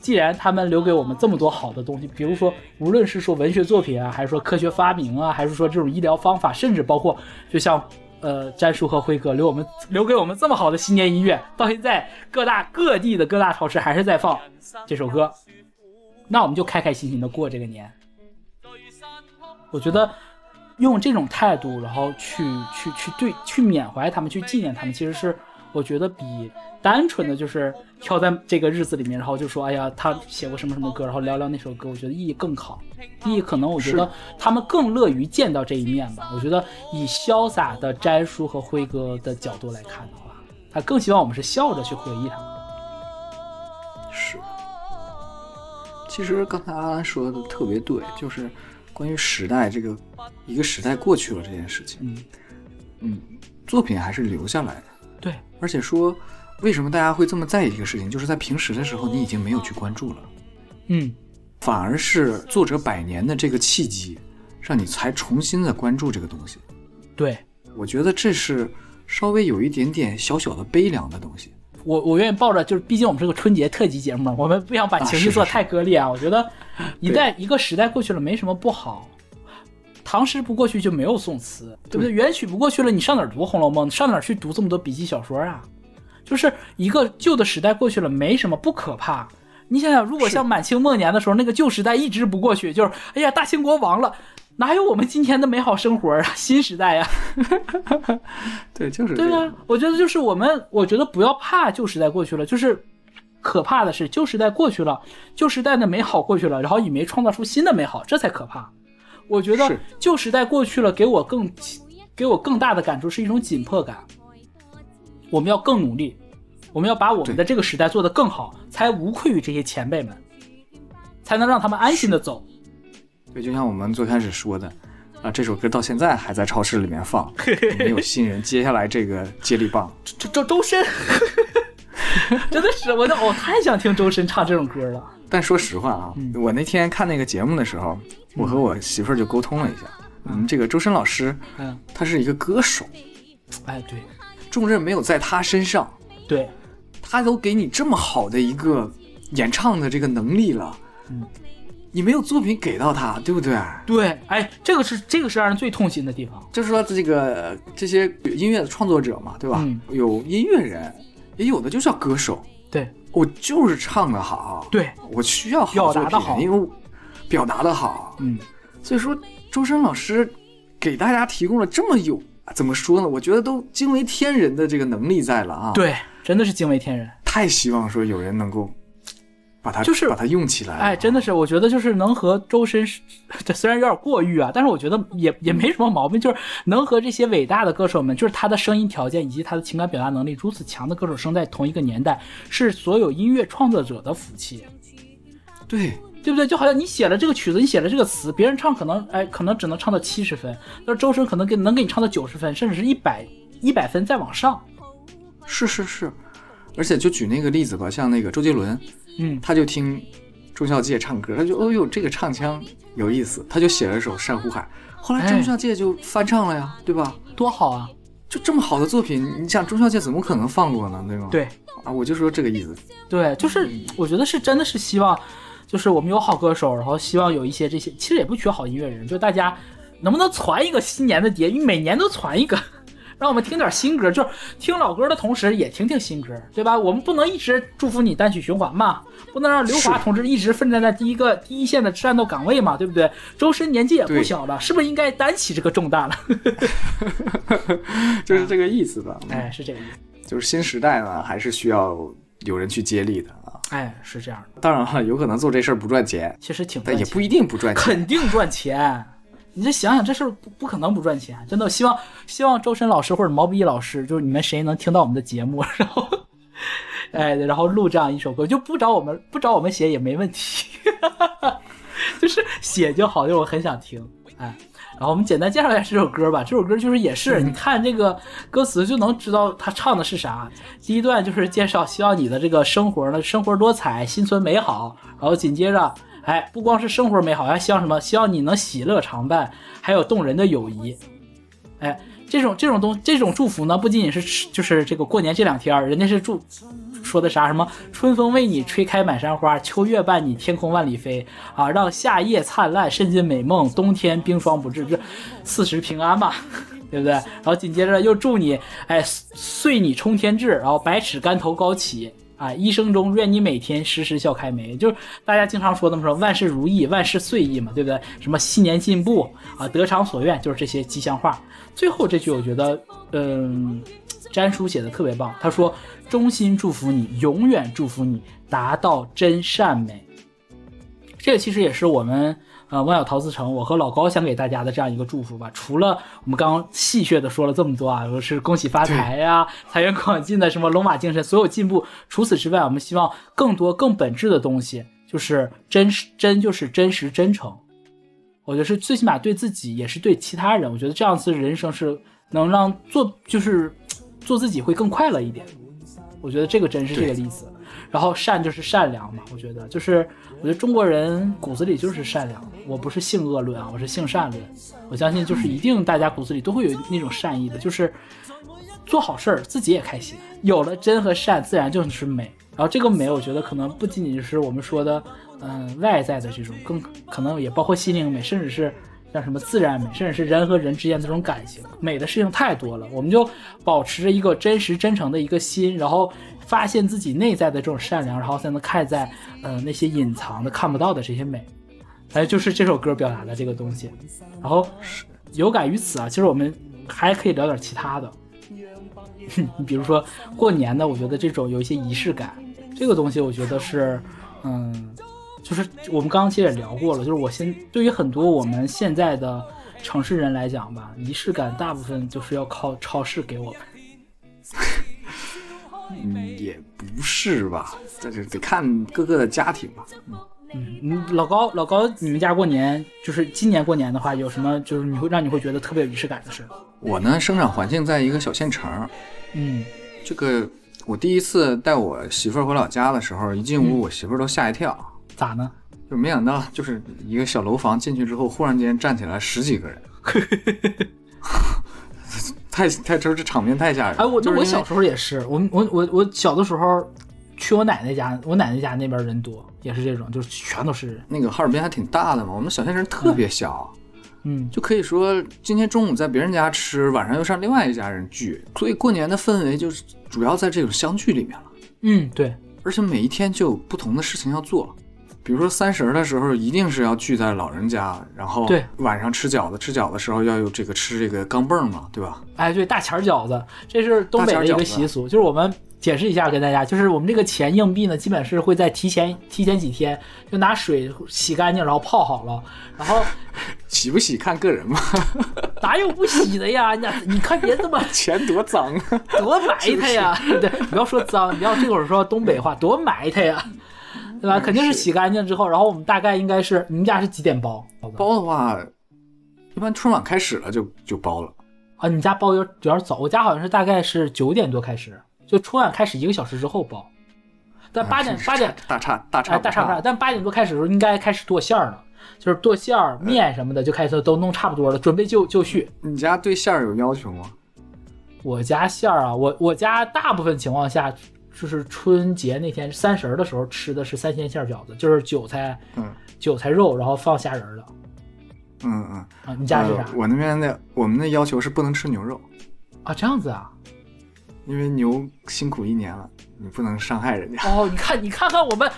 既然他们留给我们这么多好的东西，比如说，无论是说文学作品啊，还是说科学发明啊，还是说这种医疗方法，甚至包括就像呃詹叔和辉哥留我们留给我们这么好的新年音乐，到现在各大各地的各大超市还是在放这首歌，那我们就开开心心的过这个年。我觉得用这种态度，然后去去去对去缅怀他们，去纪念他们，其实是。我觉得比单纯的就是挑在这个日子里面，然后就说，哎呀，他写过什么什么歌，然后聊聊那首歌，我觉得意义更好。意义可能我觉得他们更乐于见到这一面吧。我觉得以潇洒的摘叔和辉哥的角度来看的话，他更希望我们是笑着去回忆他们。是。其实刚才阿兰说的特别对，就是关于时代这个一个时代过去了这件事情，嗯嗯，作品还是留下来的。对，而且说为什么大家会这么在意这个事情，就是在平时的时候你已经没有去关注了，嗯，反而是作者百年的这个契机，让你才重新的关注这个东西。对我觉得这是稍微有一点点小小的悲凉的东西。我我愿意抱着，就是毕竟我们是个春节特辑节目嘛，我们不想把情绪做太割裂啊。我觉得一代一个时代过去了，没什么不好。唐诗不过去就没有宋词，对不对？元曲不过去了，你上哪儿读《红楼梦》？上哪儿去读这么多笔记小说啊？就是一个旧的时代过去了，没什么不可怕。你想想，如果像满清末年的时候，那个旧时代一直不过去，就是哎呀，大清国亡了，哪有我们今天的美好生活啊？新时代呀，对，就是对啊。我觉得就是我们，我觉得不要怕旧时代过去了，就是可怕的是旧时代过去了，旧时代的美好过去了，然后你没创造出新的美好，这才可怕。我觉得旧时代过去了，给我更给我更大的感触是一种紧迫感。我们要更努力，我们要把我们的这个时代做得更好，才无愧于这些前辈们，才能让他们安心的走。对，就像我们最开始说的，啊，这首歌到现在还在超市里面放，没有 新人接下来这个接力棒。周周周深，真的是我的，我太想听周深唱这种歌了。但说实话啊，我那天看那个节目的时候，我和我媳妇儿就沟通了一下，嗯，这个周深老师，嗯，他是一个歌手，哎，对，重任没有在他身上，对，他都给你这么好的一个演唱的这个能力了，嗯，你没有作品给到他，对不对？对，哎，这个是这个是让人最痛心的地方，就是说这个这些音乐的创作者嘛，对吧？嗯，有音乐人，也有的就叫歌手，对。我就是唱的好，对我需要表达的好，因为表达的好，嗯，所以说周深老师给大家提供了这么有怎么说呢？我觉得都惊为天人的这个能力在了啊！对，真的是惊为天人。太希望说有人能够把它就是把它用起来。哎，真的是，我觉得就是能和周深，这 虽然有点过誉啊，但是我觉得也也没什么毛病，就是能和这些伟大的歌手们，就是他的声音条件以及他的情感表达能力如此强的歌手生在同一个年代，是所有音乐创作者的福气。对，对不对？就好像你写了这个曲子，你写了这个词，别人唱可能哎，可能只能唱到七十分，但是周深可能给能给你唱到九十分，甚至是一百一百分再往上。是是是，而且就举那个例子吧，像那个周杰伦。嗯，他就听钟孝介唱歌，他就哦呦这个唱腔有意思，他就写了一首《珊瑚海》，后来钟孝介就翻唱了呀，对吧？多好啊！就这么好的作品，你想钟孝介怎么可能放过呢？对吗？对啊，我就说这个意思。对，就是我觉得是真的是希望，就是我们有好歌手，然后希望有一些这些，其实也不缺好音乐人，就大家能不能传一个新年的碟？你每年都传一个。让我们听点新歌，就是听老歌的同时也听听新歌，对吧？我们不能一直祝福你单曲循环嘛，不能让刘华同志一直奋战在第一个第一线的战斗岗位嘛，对不对？周深年纪也不小了，是不是应该担起这个重担了？就是这个意思吧？哎，是这个意思。就是新时代呢，还是需要有人去接力的啊。哎，是这样的。当然哈，有可能做这事儿不赚钱，其实挺，但也不一定不赚钱，肯定赚钱。你再想想，这事儿不不可能不赚钱，真的。希望希望周深老师或者毛不易老师，就是你们谁能听到我们的节目，然后，哎，然后录这样一首歌，就不找我们不找我们写也没问题，就是写就好，就我很想听，哎。然后我们简单介绍一下这首歌吧。这首歌就是也是，你看这个歌词就能知道他唱的是啥。第一段就是介绍，希望你的这个生活呢，生活多彩，心存美好。然后紧接着。哎，不光是生活美好，还希望什么？希望你能喜乐常伴，还有动人的友谊。哎，这种这种东这种祝福呢，不仅仅是就是这个过年这两天，人家是祝说的啥？什么春风为你吹开满山花，秋月伴你天空万里飞啊，让夏夜灿烂，渗进美梦，冬天冰霜不至，这四时平安嘛，对不对？然后紧接着又祝你哎岁你冲天志，然后百尺竿头高起。啊，一生中愿你每天时时笑开眉，就是大家经常说的嘛，说万事如意，万事遂意嘛，对不对？什么新年进步啊，得偿所愿，就是这些吉祥话。最后这句我觉得，嗯，詹叔写的特别棒，他说：“衷心祝福你，永远祝福你，达到真善美。”这个其实也是我们。呃，万小陶瓷城，我和老高想给大家的这样一个祝福吧。除了我们刚刚戏谑的说了这么多啊，说是恭喜发财呀、财源广进的什么龙马精神，所有进步。除此之外，我们希望更多更本质的东西，就是真实真就是真实真诚。我觉得是最起码对自己也是对其他人，我觉得这样子人生是能让做就是做自己会更快乐一点。我觉得这个真是这个例子。然后善就是善良嘛，我觉得就是我觉得中国人骨子里就是善良。我不是性恶论啊，我是性善论。我相信就是一定大家骨子里都会有那种善意的，就是做好事儿自己也开心。有了真和善，自然就是美。然后这个美，我觉得可能不仅仅是我们说的嗯外在的这种，更可能也包括心灵美，甚至是像什么自然美，甚至是人和人之间的这种感情。美的事情太多了，我们就保持着一个真实真诚的一个心，然后。发现自己内在的这种善良，然后才能看在，呃，那些隐藏的、看不到的这些美，哎，就是这首歌表达的这个东西。然后有感于此啊，其实我们还可以聊点其他的，你 比如说过年的，我觉得这种有一些仪式感，这个东西我觉得是，嗯，就是我们刚刚其实也聊过了，就是我现对于很多我们现在的城市人来讲吧，仪式感大部分就是要靠超市给我们。嗯，也不是吧，这就得看各个的家庭吧。嗯嗯，老高，老高，你们家过年就是今年过年的话，有什么就是你会让你会觉得特别有仪式感的事？我呢，生长环境在一个小县城。嗯，这个我第一次带我媳妇儿回老家的时候，一进屋，我媳妇儿都吓一跳。咋呢？就没想到，就是一个小楼房进去之后，忽然间站起来十几个人。太太就是这场面太吓人。哎，我就我小时候也是，我我我我小的时候去我奶奶家，我奶奶家那边人多，也是这种，就是全都是人。那个哈尔滨还挺大的嘛，我们小县城特别小，嗯，就可以说今天中午在别人家吃，晚上又上另外一家人聚，所以过年的氛围就是主要在这种相聚里面了。嗯，对，而且每一天就有不同的事情要做。比如说三十的时候，一定是要聚在老人家，然后晚上吃饺子，吃饺子的时候要有这个吃这个钢镚嘛，对吧？哎，对，大钱饺子，这是东北的一个习俗，就是我们解释一下跟大家，就是我们这个钱硬币呢，基本是会在提前提前几天就拿水洗干净，然后泡好了，然后 洗不洗看个人嘛，哪有不洗的呀？你你看别这么 钱多脏啊，多埋汰呀！对，不要说脏，你要这会儿说东北话，多埋汰呀。对吧？肯定是洗干净之后，然后我们大概应该是，你们家是几点包？包的话，一般春晚开始了就就包了。啊，你家包有有点早，我家好像是大概是九点多开始，就春晚开始一个小时之后包。但八点八点大差大差大差不差，但八点多开始的时候应该开始剁馅儿了，就是剁馅儿面什么的就开始都弄差不多了，准备就就绪。你家对馅儿有要求吗？我家馅儿啊，我我家大部分情况下。就是春节那天三十的时候吃的是三鲜馅饺子，就是韭菜，嗯，韭菜肉，然后放虾仁的。嗯嗯啊，你家是啥？我那边的我们的要求是不能吃牛肉。啊，这样子啊？因为牛辛苦一年了，你不能伤害人家。哦，你看，你看看我们，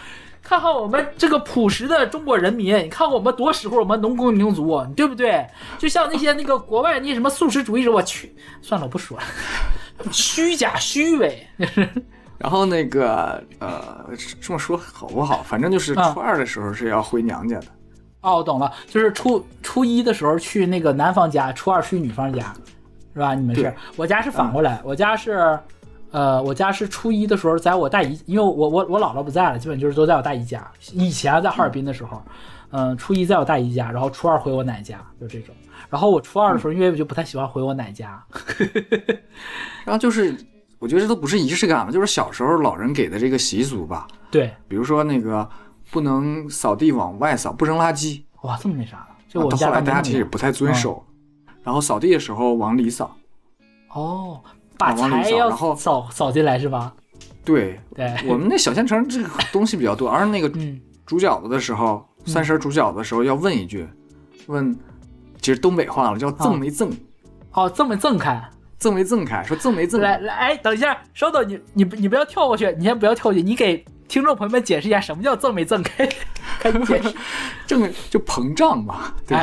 看看我们这个朴实的中国人民，你看看我们多使唤我们农耕民族，对不对？就像那些那个国外那些什么素食主义者，我去，算了，我不说了，虚假虚伪。然后那个呃，这么说好不好？反正就是初二的时候是要回娘家的。哦，我懂了，就是初初一的时候去那个男方家，初二去女方家，是吧？你们是？我家是反过来，我家是，呃，我家是初一的时候在我大姨，因为我我我姥姥不在了，基本就是都在我大姨家。以前在哈尔滨的时候，嗯，初一在我大姨家，然后初二回我奶家，就这种。然后我初二的时候，因为我就不太喜欢回我奶家，然后就是。我觉得这都不是仪式感了，就是小时候老人给的这个习俗吧。对，比如说那个不能扫地往外扫，不扔垃圾。哇，这么那啥了？就我后来大家其实也不太遵守。然后扫地的时候往里扫。哦，把财要扫扫进来是吧？对对，我们那小县城这个东西比较多，而那个煮饺子的时候，三十煮饺子的时候要问一句，问，其实东北话了，叫赠没赠？哦，赠没赠开？赠没赠开，说赠没赠来来，哎，等一下，稍等，你你你不要跳过去，你先不要跳过去，你给听众朋友们解释一下什么叫赠没赠开，开解释，正就膨胀嘛，对，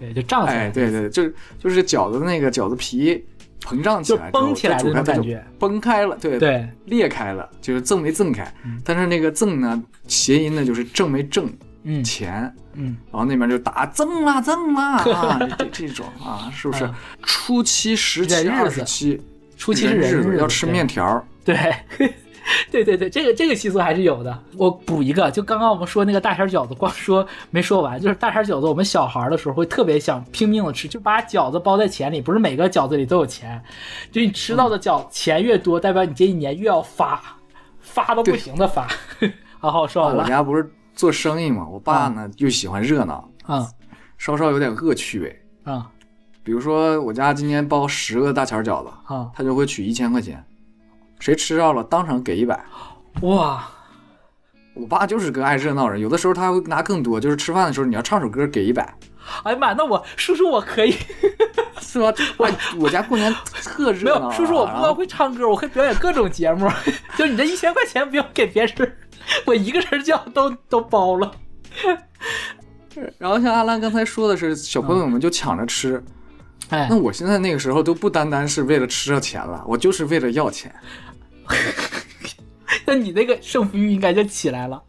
对，就胀起来，对对，就是就是饺子那个饺子皮膨胀起来，崩起来的感觉，崩开了，对对，裂开了，就是赠没赠开，但是那个赠呢，谐音呢就是挣没挣。嗯，钱，嗯，然后那边就打赠啦赠啦啊，这这种啊，是不是？初七、十七、二十七，初七是日子，要吃面条。对，对对对，这个这个习俗还是有的。我补一个，就刚刚我们说那个大馅饺子，光说没说完，就是大馅饺子，我们小孩的时候会特别想拼命的吃，就把饺子包在钱里，不是每个饺子里都有钱，就你吃到的饺钱越多，代表你这一年越要发，发到不行的发。好好说完了。我家不是做生意嘛，我爸呢又喜欢热闹，啊。稍稍有点恶趣味。啊。比如说我家今年包十个大钱饺子，啊，他就会取一千块钱，谁吃到了当场给一百。哇，我爸就是个爱热闹人，有的时候他会拿更多，就是吃饭的时候你要唱首歌给一百，哎呀妈，那我叔叔我可以 是吧？我我家过年特热闹啊。有叔叔我不光会唱歌，我会表演各种节目，就你这一千块钱不用给别人，我一个人就要都都包了。然后像阿兰刚才说的是，小朋友们就抢着吃。哎那，我现在那个时候都不单单是为了吃到钱了，我就是为了要钱。那你那个胜负欲应该就起来了。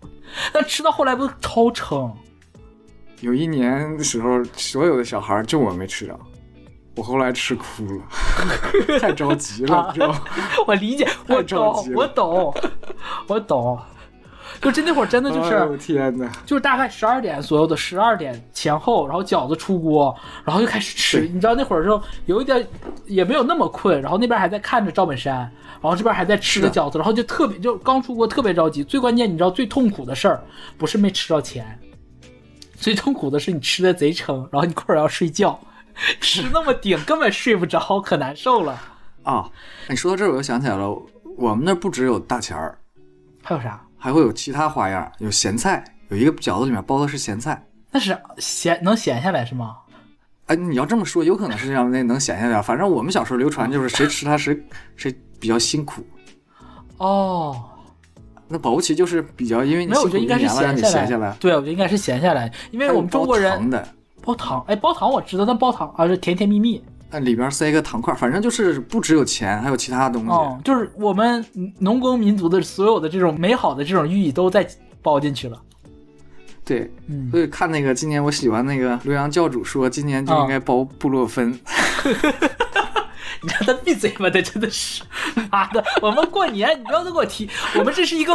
那吃到后来不是超撑？有一年的时候，所有的小孩就我没吃着，我后来吃哭了，太着急了，你知道吗？我理解，我懂我懂，我懂。就真那会儿真的就是，天哪！就是大概十二点左右的十二点前后，然后饺子出锅，然后就开始吃。你知道那会儿时候有一点也没有那么困，然后那边还在看着赵本山，然后这边还在吃着饺子，然后就特别就刚出锅特别着急。最关键你知道最痛苦的事儿不是没吃到钱，最痛苦的是你吃的贼撑，然后你困儿要睡觉，吃那么顶根本睡不着，可难受了。啊，你说到这儿，我又想起来了，我们那儿不只有大钱儿，还有啥？还会有其他花样，有咸菜，有一个饺子里面包的是咸菜。那是咸能咸下来是吗？哎，你要这么说，有可能是这样，那能咸下来。反正我们小时候流传就是谁吃它谁谁比较辛苦。哦，那保不齐就是比较，因为你没有，我觉得应该是闲闲下来。对，我觉得应该是闲下来，因为我们中国包人糖的，包糖，哎，包糖我知道，但包糖啊是甜甜蜜蜜，那里边塞个糖块，反正就是不只有钱，还有其他东西。哦，就是我们农耕民族的所有的这种美好的这种寓意都在包进去了。对，嗯，所以看那个今年我喜欢那个刘洋教主说，今年就应该包布洛芬。你让他闭嘴吧，他真的是，妈的！我们过年你不要再给我提，我们这是一个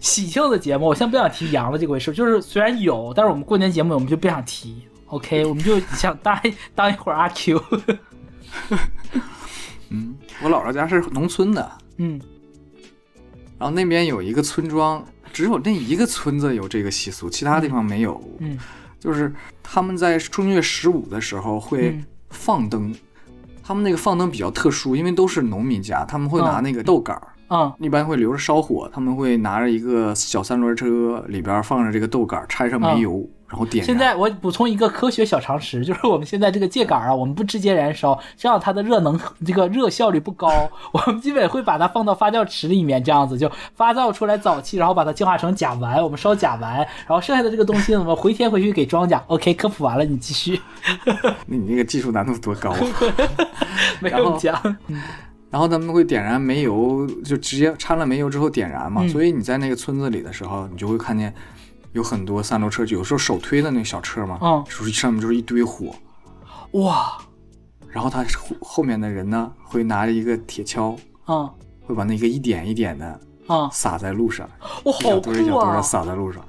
喜庆的节目，我现在不想提羊的这回事，就是虽然有，但是我们过年节目我们就不想提，OK，我们就想 当当一会儿阿 Q，嗯，我姥姥家是农村的，嗯。然后那边有一个村庄，只有那一个村子有这个习俗，其他地方没有。嗯。就是他们在正月十五的时候会嗯。放灯，他们那个放灯比较特殊，因为都是农民家，他们会拿哦那个豆杆儿。嗯一般会留着烧火，他们会拿着一个小三轮车，里边放着这个豆杆儿，掺上煤油，然后点燃。现在我补充一个科学小常识，就是我们现在这个秸秆啊，我们不直接燃烧，这样它的热能 这个热效率不高。我们基本会把它放到发酵池里面，这样子就发酵出来沼气，然后把它净化成甲烷，我们烧甲烷，然后剩下的这个东西呢，我们回填回去给庄稼。OK，科普完了，你继续。那你那个技术难度多高啊！没然后有讲，然后他们会点燃煤油，就直接掺了煤油之后点燃嘛。嗯所以你在那个村子里的时候，你就会看见有很多三轮车，有时候手推的那个小车嘛，嗯就是上面就是一堆火。哇，然后他后后面的人呢，会拿着一个铁锹，嗯会把那个一点一点的嗯，撒在路上，哇，一小好酷堆一小堆儿的啊！撒在路上。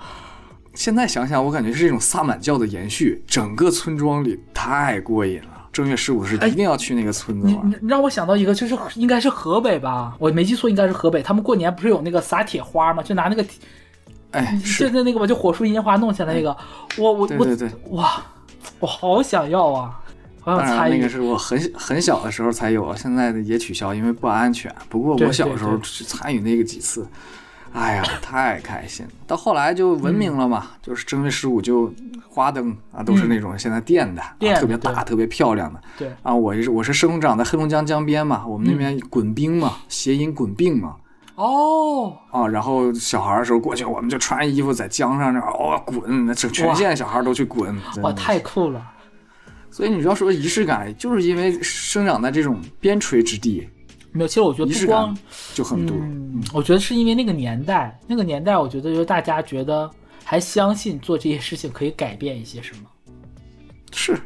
现在想想，我感觉是这种萨满教的延续，整个村庄里太过瘾了。正月十五是哎一定要去那个村子你玩。你你让我想到一个，就是应该是河北吧，我没记错，应该是河北。他们过年不是有那个撒铁花吗？就拿那个铁哎，就是那那个吧，就火树银花弄起来那个，我我我对对对，哇，我好想要啊，好当然想参与那个。是我很很小的时候才有，现在的也取消，因为不安全。不过我小时候去参与那个几次，哎呀，太开心了。到后来就文明了嘛，就是正月十五就花灯啊，都是那种现在电的，特别大、特别漂亮的。对，啊，我是我是生长在黑龙江江边嘛，我们那嗯边滚冰嘛，谐音滚病嘛。哦，啊，然后小孩儿的时候过去，我们就穿衣服在江上那儿哦滚，那整全县小孩都去滚，真哇，太酷了！所以你要说仪式感，就是因为生长在这种边陲之地，没有，其实我觉得仪式不光感，就很多。嗯，我觉得是因为那个年代，那个年代，我觉得就是大家觉得还相信做这些事情可以改变一些什么。是，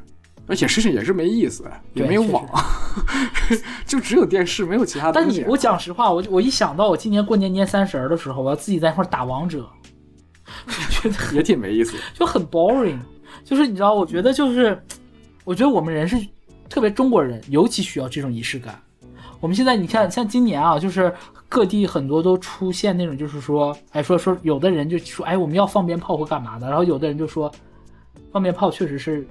而且事情也是没意思，也没有网，就只有电视，没有其他东西。但你我讲实话，我我一想到我今年过年年三十的时候，我要自己在一块打王者，我觉得也挺没意思，就很 boring。就是你知道，我觉得就是，我觉得我们人是特别中国人，尤其需要这种仪式感。我们现在你看，像今年啊，就是各地很多都出现那种，就是说，哎，说说有的人就说，哎，我们要放鞭炮或干嘛的，然后有的人就说，放鞭炮确实是。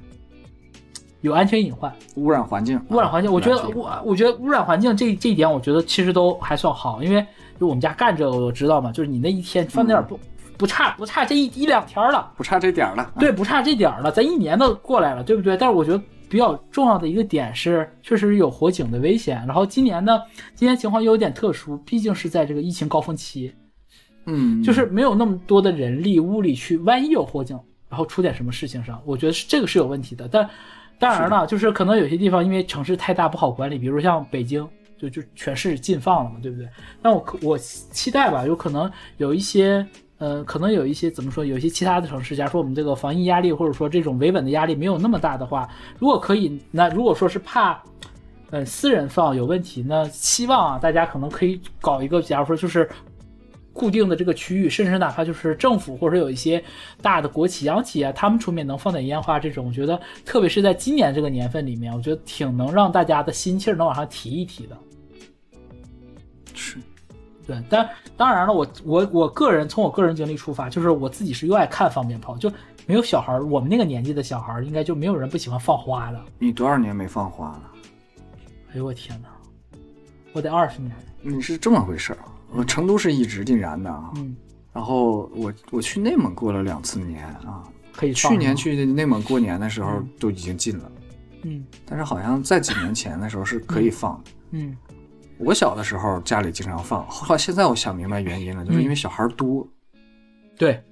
有安全隐患，污染环境，污染环境。我觉得我我觉得污染环境这这一点，我觉得其实都还算好，因为就我们家干这个，我知道嘛，就是你那一天放点不不差不差这一一两天了，不差这点了，对，不差这点了，咱一年都过来了，对不对？但是我觉得比较重要的一个点是，确实有火警的危险。然后今年呢，今年情况又有点特殊，毕竟是在这个疫情高峰期，嗯，就是没有那么多的人力物力去，万一有火警，然后出点什么事情上，我觉得是这个是有问题的，但。当然了，就是可能有些地方因为城市太大不好管理，比如像北京，就就全市禁放了嘛，对不对？那我我期待吧，有可能有一些，呃，可能有一些怎么说，有一些其他的城市，假如说我们这个防疫压力或者说这种维稳的压力没有那么大的话，如果可以，那如果说是怕，呃，私人放有问题，那希望啊，大家可能可以搞一个，假如说就是。固定的这个区域，甚至哪怕就是政府或者有一些大的国企、央企啊，他们出面能放点烟花这种，我觉得特别是在今年这个年份里面，我觉得挺能让大家的心气儿能往上提一提的。是，对，但当然了，我我我个人从我个人经历出发，就是我自己是又爱看放鞭炮，就没有小孩儿，我们那个年纪的小孩儿应该就没有人不喜欢放花的。你多少年没放花了？哎呦我天哪，我得二十年。你是这么回事儿啊？我成都是一直禁燃的啊，嗯，然后我我去内蒙过了两次年啊，可以。去年去内蒙过年的时候都已经禁了，嗯，但是好像在几年前的时候是可以放的，嗯，我小的时候家里经常放，后来现在我想明白原因了，就是因为小孩多，对，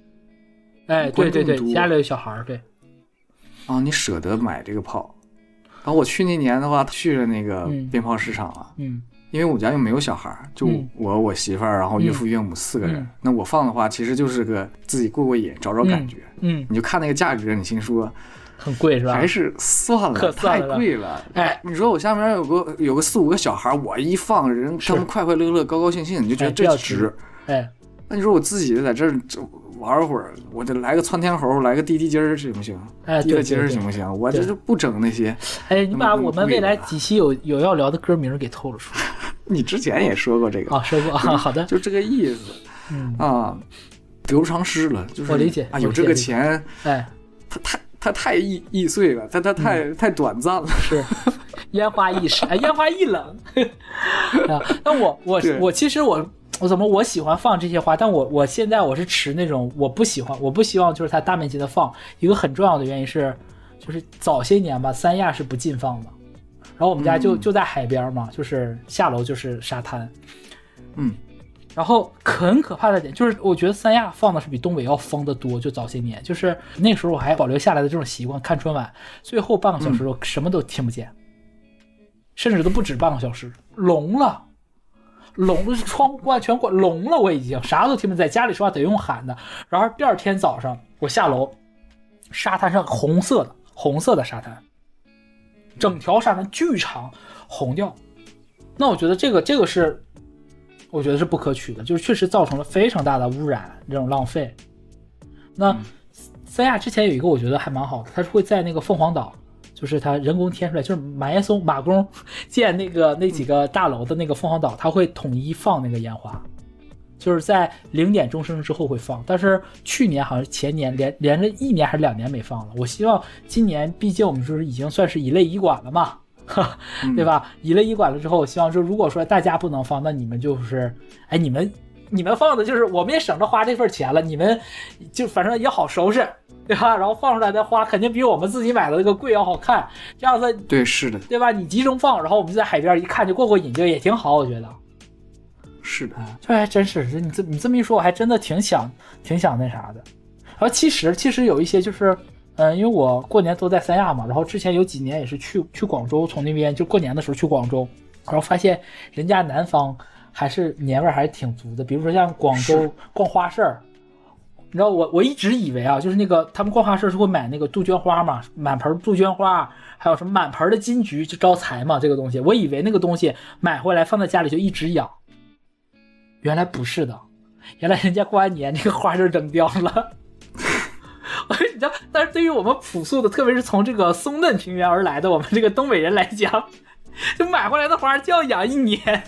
哎，对对对，家里有小孩，对，啊，你舍得买这个炮，然后我去那年的话去了那个鞭炮市场啊，嗯。因为我家又没有小孩儿，就我我媳妇儿，然后岳父岳母四个人。那我放的话，其实就是个自己过过瘾，找找感觉。嗯，你就看那个价格，你心说很贵是吧？还是算了，太贵了。哎，你说我下面有个有个四五个小孩，我一放人，他们快快乐乐、高高兴兴，你就觉得这值。哎，那你说我自己在这儿玩会儿，我就来个窜天猴，来个滴滴鸡儿行不行？哎，滴滴鸡儿行不行？我这就不整那些。哎，你把我们未来几期有有要聊的歌名给透露出来。你之前也说过这个。啊，说过啊，好的，就这个意思，嗯。啊，得不偿失了，就是我理解啊，有这个钱，哎，他太它太易易碎了，它它太太短暂了，是。烟花易逝，哎，烟花易冷。啊。那我我我其实我我怎么我喜欢放这些花，但我我现在我是持那种我不喜欢，我不希望就是它大面积的放。一个很重要的原因是，就是早些年吧，三亚是不禁放的。然后我们家就就在海边嘛，就是下楼就是沙滩，嗯，然后很可怕的点就是，我觉得三亚放的是比东北要疯得多。就早些年，就是那时候我还保留下来的这种习惯，看春晚最后半个小时我什么都听不见，甚至都不止半个小时，聋了，聋，窗户关全关聋了，我已经啥都听不见，在家里说话得用喊的。然后第二天早上我下楼，沙滩上红色的红色的沙滩。整条沙滩巨长，红掉，那我觉得这个这个是，我觉得是不可取的，就是确实造成了非常大的污染，这种浪费。那三亚之前有一个我觉得还蛮好的，它是会在那个凤凰岛，就是它人工添出来，就是马岩松马工 建那个那几个大楼的那个凤凰岛，它会统一放那个烟花。就是在零点钟声之后会放，但是去年好像前年连连着一年还是两年没放了。我希望今年，毕竟我们就是已经算是一类医馆了嘛，对吧？一类乙管了之后，我希望说，如果说大家不能放，那你们就是，哎，你们你们放的就是我们也省着花这份钱了，你们就反正也好收拾，对吧？然后放出来的花肯定比我们自己买的那个贵要好看，这样子对是的，对吧？你集中放，然后我们就在海边一看就过过瘾，就也挺好，我觉得。是的，这还真是，你这你这么一说，我还真的挺想挺想那啥的。然后其实其实有一些就是，嗯，因为我过年都在三亚嘛，然后之前有几年也是去去广州，从那边就过年的时候去广州，然后发现人家南方还是年味还是挺足的。比如说像广州逛花市儿，你知道我我一直以为啊，就是那个他们逛花市是会买那个杜鹃花嘛，满盆杜鹃花，还有什么满盆的金桔就招财嘛，这个东西，我以为那个东西买回来放在家里就一直养，原来不是的，原来人家过完年那个花就扔掉了。你知道，但是对于我们朴素的，特别是从这个松嫩平原而来的我们这个东北人来讲，就买回来的花就要养一年。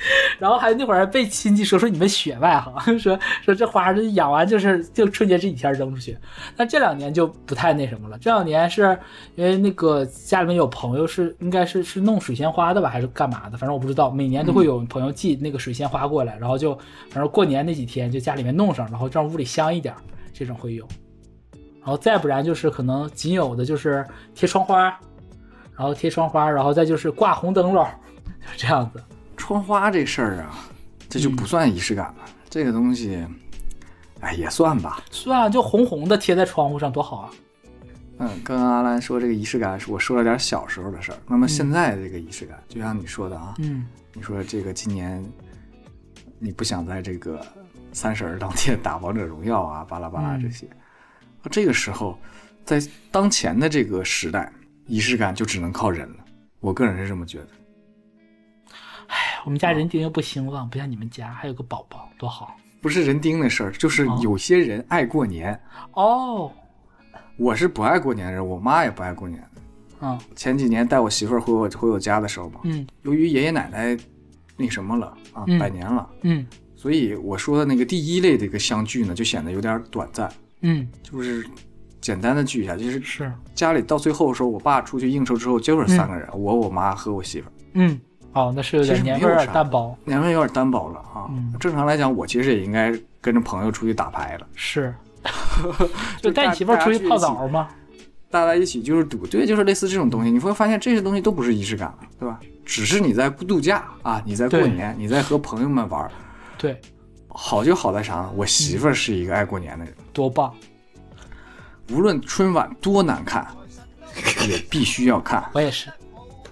然后还那会儿被亲戚说说你们血脉哈，说说这花这养完就是就春节这几天扔出去。但这两年就不太那什么了。这两年是因为那个家里面有朋友是应该是是弄水仙花的吧，还是干嘛的？反正我不知道。每年都会有朋友寄那个水仙花过来，然后就反正过年那几天就家里面弄上，然后让屋里香一点，这种会有。然后再不然就是可能仅有的就是贴窗花，然后贴窗花，然后再就是挂红灯笼，就这样子。窗花这事儿啊，这就不算仪式感了。这个东西，哎，也算吧。算，就红红的贴在窗户上多好啊。嗯，刚刚阿兰说这个仪式感，是我说了点小时候的事儿。那么现在这个仪式感，就像你说的啊，嗯，你说这个今年你不想在这个三十儿当天打王者荣耀啊，巴拉巴拉这些。这个时候，在当前的这个时代，仪式感就只能靠人了。我个人是这么觉得。哎，我们家人丁又不兴旺，不像你们家还有个宝宝，多好。不是人丁的事儿，就是有些人爱过年。哦，我是不爱过年的人，我妈也不爱过年。嗯，前几年带我媳妇儿回我回我家的时候嘛，嗯，由于爷爷奶奶那什么了啊，百年了，嗯，所以我说的那个第一类的一个相聚呢，就显得有点短暂。嗯，就是简单的聚一下，就是是家里到最后的时候，我爸出去应酬之后，就是三个人，我、我妈和我媳妇儿。嗯，哦，那是有点年味儿单薄，年味有点单薄了啊。正常来讲，我其实也应该跟着朋友出去打牌了。是，就带你媳妇儿出去泡澡吗？大家一起就是赌，对，就是类似这种东西。你会发现这些东西都不是仪式感了，对吧？只是你在度假啊，你在过年，你在和朋友们玩。对。好就好在啥呢？我媳妇儿是一个爱过年的人，多棒！无论春晚多难看，也必须要看。我也是，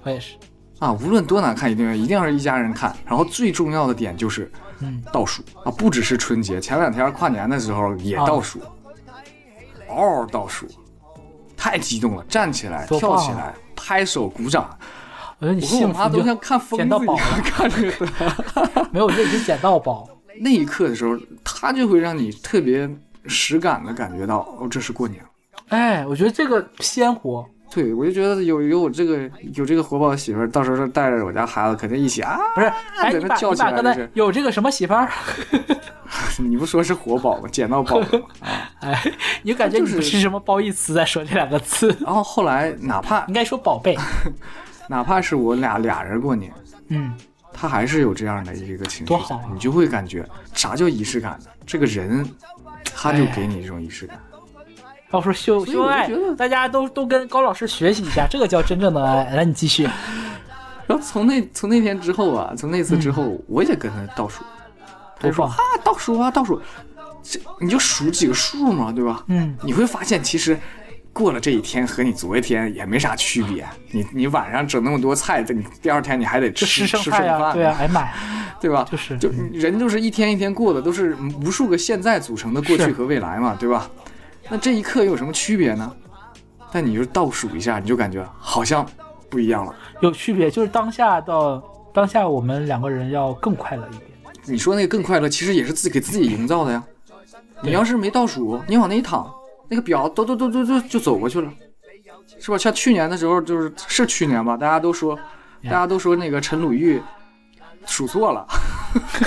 我也是啊！无论多难看，一定要一定要是一家人看。然后最重要的点就是，嗯，倒数啊，不只是春节，前两天跨年的时候也倒数，嗷嗷倒数，太激动了，站起来，跳起来，拍手鼓掌。我说你幸福都像看疯子一样 看着 没有这已经捡到宝。那一刻的时候，他就会让你特别实感的感觉到，哦，这是过年。哎，我觉得这个鲜活。对，我就觉得有有我这个有这个活宝的媳妇儿，到时候带着我家孩子，肯定一起啊，不是，哎，你把你把刚才有这个什么媳妇儿，你不说是活宝吗？捡到宝了啊！哎，你就感觉你是什么褒义词在说这两个字？然后后来哪怕应该说宝贝，哪怕是我俩俩人过年，嗯。他还是有这样的一个情绪，多好，你就会感觉啥叫仪式感呢？这个人，他就给你这种仪式感。要说秀秀爱，大家都都跟高老师学习一下，这个叫真正的爱。来，你继续。然后从那从那天之后啊，从那次之后，我也跟他倒数。他说啊，倒数啊，倒数，这你就数几个数嘛，对吧？嗯。你会发现，其实。过了这一天和你昨天也没啥区别，你你晚上整那么多菜，你第二天你还得吃吃剩饭，对啊，哎妈呀，对吧？就是就人就是一天一天过的，都是无数个现在组成的过去和未来嘛，对吧？那这一刻有什么区别呢？但你就倒数一下，你就感觉好像不一样了。有区别，就是当下的当下，我们两个人要更快乐一点。你说那个更快乐，其实也是自己给自己营造的呀。你要是没倒数，你往那一躺。那个表都都都都都就走过去了，是吧？像去年的时候，就是是去年吧，大家都说，大家都说那个陈鲁豫数错了，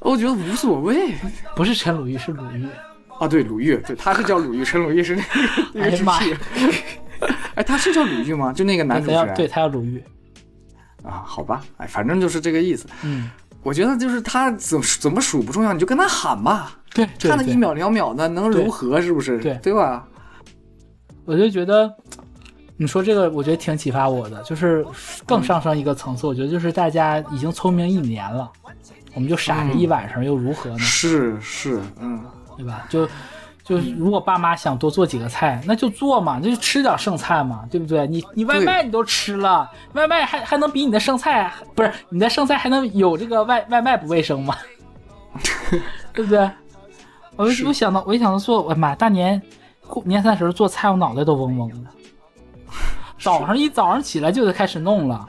我觉得无所谓。不是陈鲁豫，是鲁豫啊，对，鲁豫，对，他是叫鲁豫，陈鲁豫是那个那个主。哎，他是叫鲁豫吗？就那个男主持人，对他叫鲁豫啊？好吧，哎，反正就是这个意思。嗯。我觉得就是他怎怎么数不重要，你就跟他喊吧。对，看那一秒两秒的能如何？是不是？对，对吧？我就觉得，你说这个，我觉得挺启发我的。就是更上升一个层次，我觉得就是大家已经聪明一年了，我们就傻着一晚上又如何呢？是是，嗯，对吧？就。就如果爸妈想多做几个菜，那就做嘛，那就吃点剩菜嘛，对不对？你你外卖你都吃了，外卖还还能比你的剩菜不是你的剩菜还能有这个外外卖不卫生吗？对不对？我我想到，我一想到做，我妈大年年三十做菜，我脑袋都嗡嗡的。早上一早上起来就得开始弄了。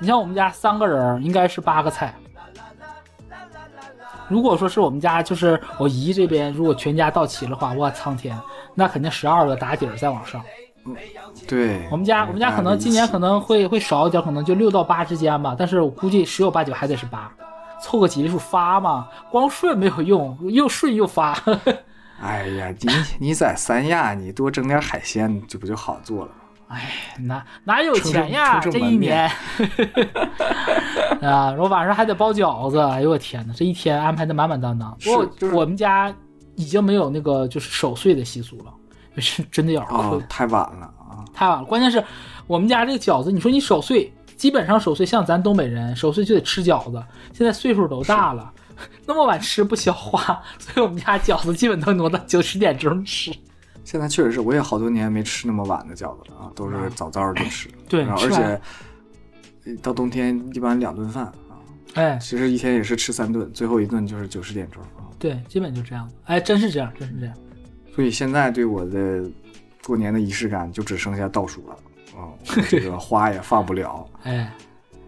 你像我们家三个人，应该是八个菜。如果说是我们家，就是我姨这边，如果全家到齐的话，我苍天，那肯定十二个打底儿再往上。对，我们家我们家可能今年可能会会少一点，可能就六到八之间吧。但是我估计十有八九还得是八，凑个吉利数发嘛。光顺没有用，又顺又发。哎呀，你你在三亚，你多整点海鲜，这不就好做了？哎，哪哪有钱呀？这一年 啊，我晚上还得包饺子。哎呦我天哪，这一天安排的满满当当。我我们家已经没有那个就是守岁的习俗了，是 真的有点困。太晚了啊！太晚了。关键是我们家这个饺子，你说你守岁，基本上守岁，像咱东北人守岁就得吃饺子。现在岁数都大了，那么晚吃不消化，所以我们家饺子基本都挪到九十点钟吃。现在确实是，我也好多年没吃那么晚的饺子了啊，都是早早就吃。对，而且到冬天一般两顿饭啊。哎，其实一天也是吃三顿，最后一顿就是九十点钟啊。对，基本就这样。哎，真是这样，真是这样。所以现在对我的过年的仪式感就只剩下倒数了啊，这个 花也放不了。哎，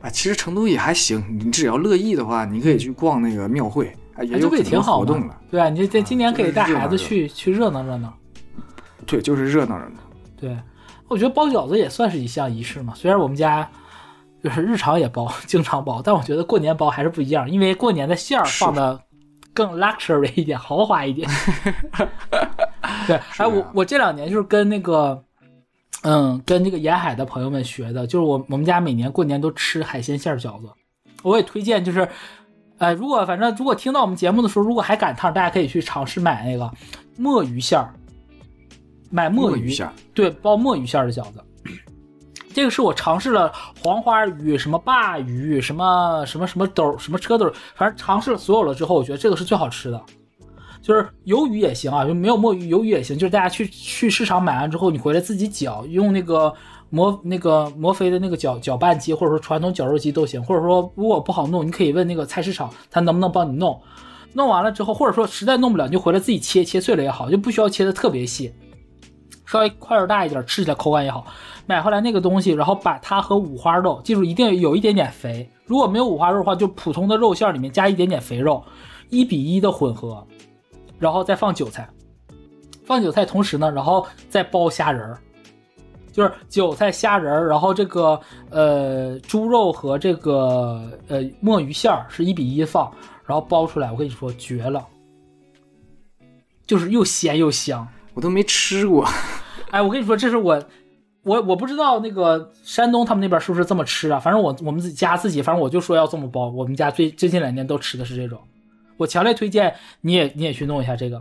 啊，其实成都也还行，你只要乐意的话，你可以去逛那个庙会，也有挺好活动的。对啊，你这今年可以带孩子去去热闹热闹。对，就是热闹热闹。对，我觉得包饺子也算是一项仪式嘛。虽然我们家就是日常也包，经常包，但我觉得过年包还是不一样，因为过年的馅儿放的更 luxury 一点，豪华一点。对，哎，我我这两年就是跟那个，嗯，跟那个沿海的朋友们学的，就是我我们家每年过年都吃海鲜馅饺子。我也推荐，就是，呃，如果反正如果听到我们节目的时候，如果还赶趟，大家可以去尝试买那个墨鱼馅儿。买墨鱼馅，对，包墨鱼馅的饺子。这个是我尝试了黄花鱼、什么鲅鱼、什么什么什么兜、什么车兜，反正尝试了所有了之后，我觉得这个是最好吃的。就是鱿鱼也行啊，就没有墨鱼，鱿鱼也行。就是大家去去市场买完之后，你回来自己搅，用那个摩那个摩飞的那个搅搅拌机，或者说传统绞肉机都行。或者说如果不好弄，你可以问那个菜市场，他能不能帮你弄。弄完了之后，或者说实在弄不了，你就回来自己切切碎了也好，就不需要切的特别细。稍微块儿大一点，吃起来口感也好。买回来那个东西，然后把它和五花肉，记住一定有一点点肥。如果没有五花肉的话，就普通的肉馅里面加一点点肥肉，一比一的混合，然后再放韭菜。放韭菜同时呢，然后再包虾仁儿，就是韭菜虾仁儿，然后这个呃猪肉和这个呃墨鱼馅儿是一比一放，然后包出来，我跟你说绝了，就是又咸又香。我都没吃过，哎，我跟你说，这是我，我我不知道那个山东他们那边是不是这么吃啊？反正我我们自己家自己，反正我就说要这么包。我们家最最近两年都吃的是这种，我强烈推荐你也你也去弄一下这个，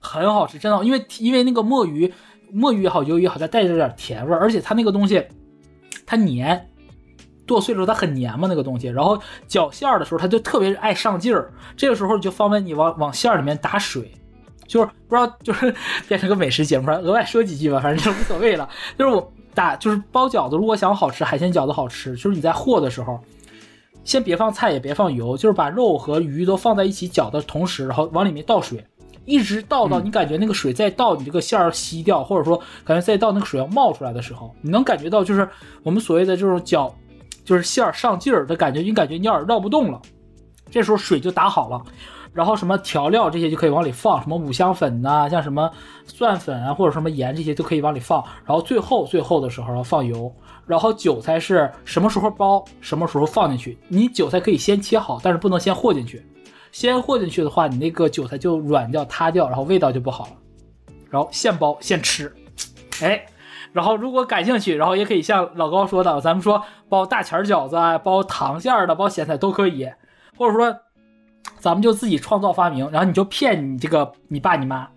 很好吃，真的，因为因为那个墨鱼墨鱼也好，鱿鱼也好，它带着点甜味，而且它那个东西它黏，剁碎了它很黏嘛那个东西，然后搅馅儿的时候它就特别爱上劲儿，这个时候就方便你往往馅儿里面打水。就是不知道，就是变成个美食节目，额外说几句吧，反正就无所谓了。就是我打，就是包饺子，如果想好吃，海鲜饺子好吃，就是你在和的时候，先别放菜，也别放油，就是把肉和鱼都放在一起搅的同时，然后往里面倒水，一直倒到你感觉那个水再倒你这个馅儿吸掉，或者说感觉再倒那个水要冒出来的时候，你能感觉到就是我们所谓的这种搅，就是馅儿上劲儿的感觉，你感觉你有点绕不动了，这时候水就打好了。然后什么调料这些就可以往里放，什么五香粉呐，像什么蒜粉啊，或者什么盐这些都可以往里放。然后最后最后的时候要放油。然后韭菜是什么时候包，什么时候放进去。你韭菜可以先切好，但是不能先和进去。先和进去的话，你那个韭菜就软掉塌掉，然后味道就不好了。然后现包现吃，哎，然后如果感兴趣，然后也可以像老高说的，咱们说包大钱饺子啊，包糖馅的，包咸菜都可以，或者说。咱们就自己创造发明，然后你就骗你这个你爸你妈，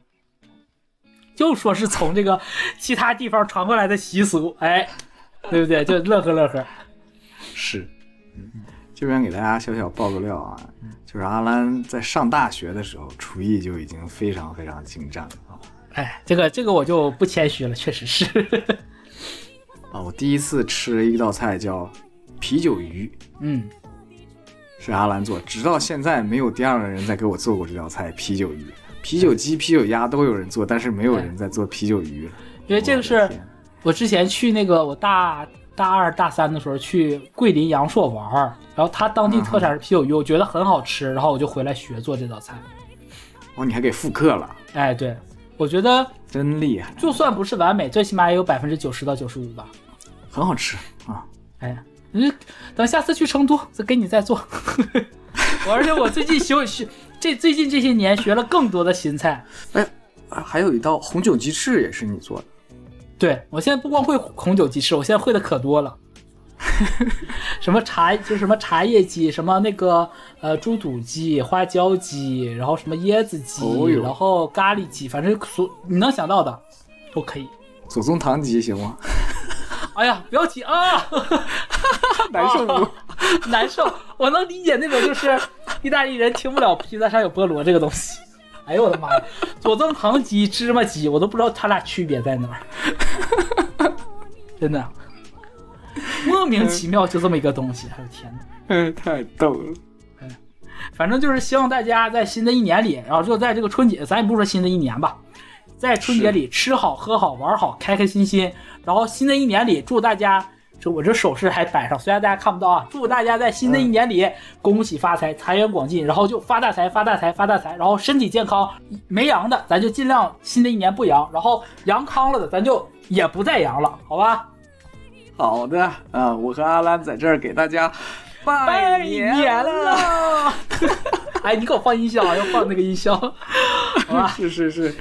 就说是从这个其他地方传过来的习俗，哎，对不对？就乐呵乐呵。是，这边给大家小小爆个料啊，就是阿兰在上大学的时候，厨艺就已经非常非常精湛了啊。哎，这个这个我就不谦虚了，确实是。啊，我第一次吃了一道菜叫啤酒鱼，嗯。是阿兰做，直到现在没有第二个人再给我做过这道菜啤酒鱼。啤酒鸡、啤酒鸭都有人做，但是没有人在做啤酒鱼了。因为这个是我之前去那个我大大二大三的时候去桂林阳朔玩然后他当地特产是啤酒鱼，我觉得很好吃，然后我就回来学做这道菜。哦，你还给复刻了？哎，对，我觉得真厉害。就算不是完美，最起码也有百分之九十到九十五吧。很好吃啊！哎，嗯，等下次去成都再给你再做。我而且我最近学学这最近这些年学了更多的新菜。哎，还有一道红酒鸡翅也是你做的。对，我现在不光会红酒鸡翅，我现在会的可多了。什么茶就什么茶叶鸡，什么那个呃猪肚鸡、花椒鸡，然后什么椰子鸡，然后咖喱鸡，反正所你能想到的都可以。左宗棠鸡行吗？哎呀，不要提啊，难受不？难受。我能理解那种就是意大利人听不了披萨上有菠萝这个东西。哎呦我的妈呀，左宗棠鸡、芝麻鸡，我都不知道它俩区别在哪儿。真的。莫名其妙就这么一个东西，还有天哪！嗯，太逗了。嗯，反正就是希望大家在新的一年里，然后就在这个春节，咱也不说新的一年吧，在春节里吃好喝好玩好，开开心心。然后新的一年里，祝大家，这我这手势还摆上，虽然大家看不到啊，祝大家在新的一年里恭喜发财，财源广进，然后就发大财发大财发大财，然后身体健康。没阳的咱就尽量新的一年不阳，然后阳康了的咱就也不再阳了，好吧？好的啊，我和阿兰在这儿给大家拜年了。哎，你给我放音效啊，要放那个音效。是是是，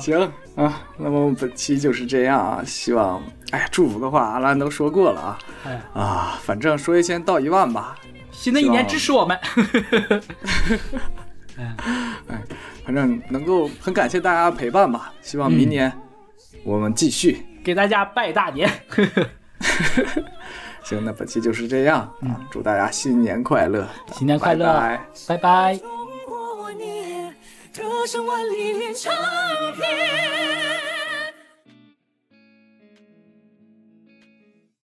行啊。那么本期就是这样啊，希望哎，祝福的话阿兰都说过了啊。哎啊，反正说一千道一万吧。新的一年支持我们。哎哎，反正能够很感谢大家陪伴吧。希望明年我们继续给大家拜大年。行，那本期就是这样啊！祝大家新年快乐，新年快乐，拜拜。歌声万里连成片。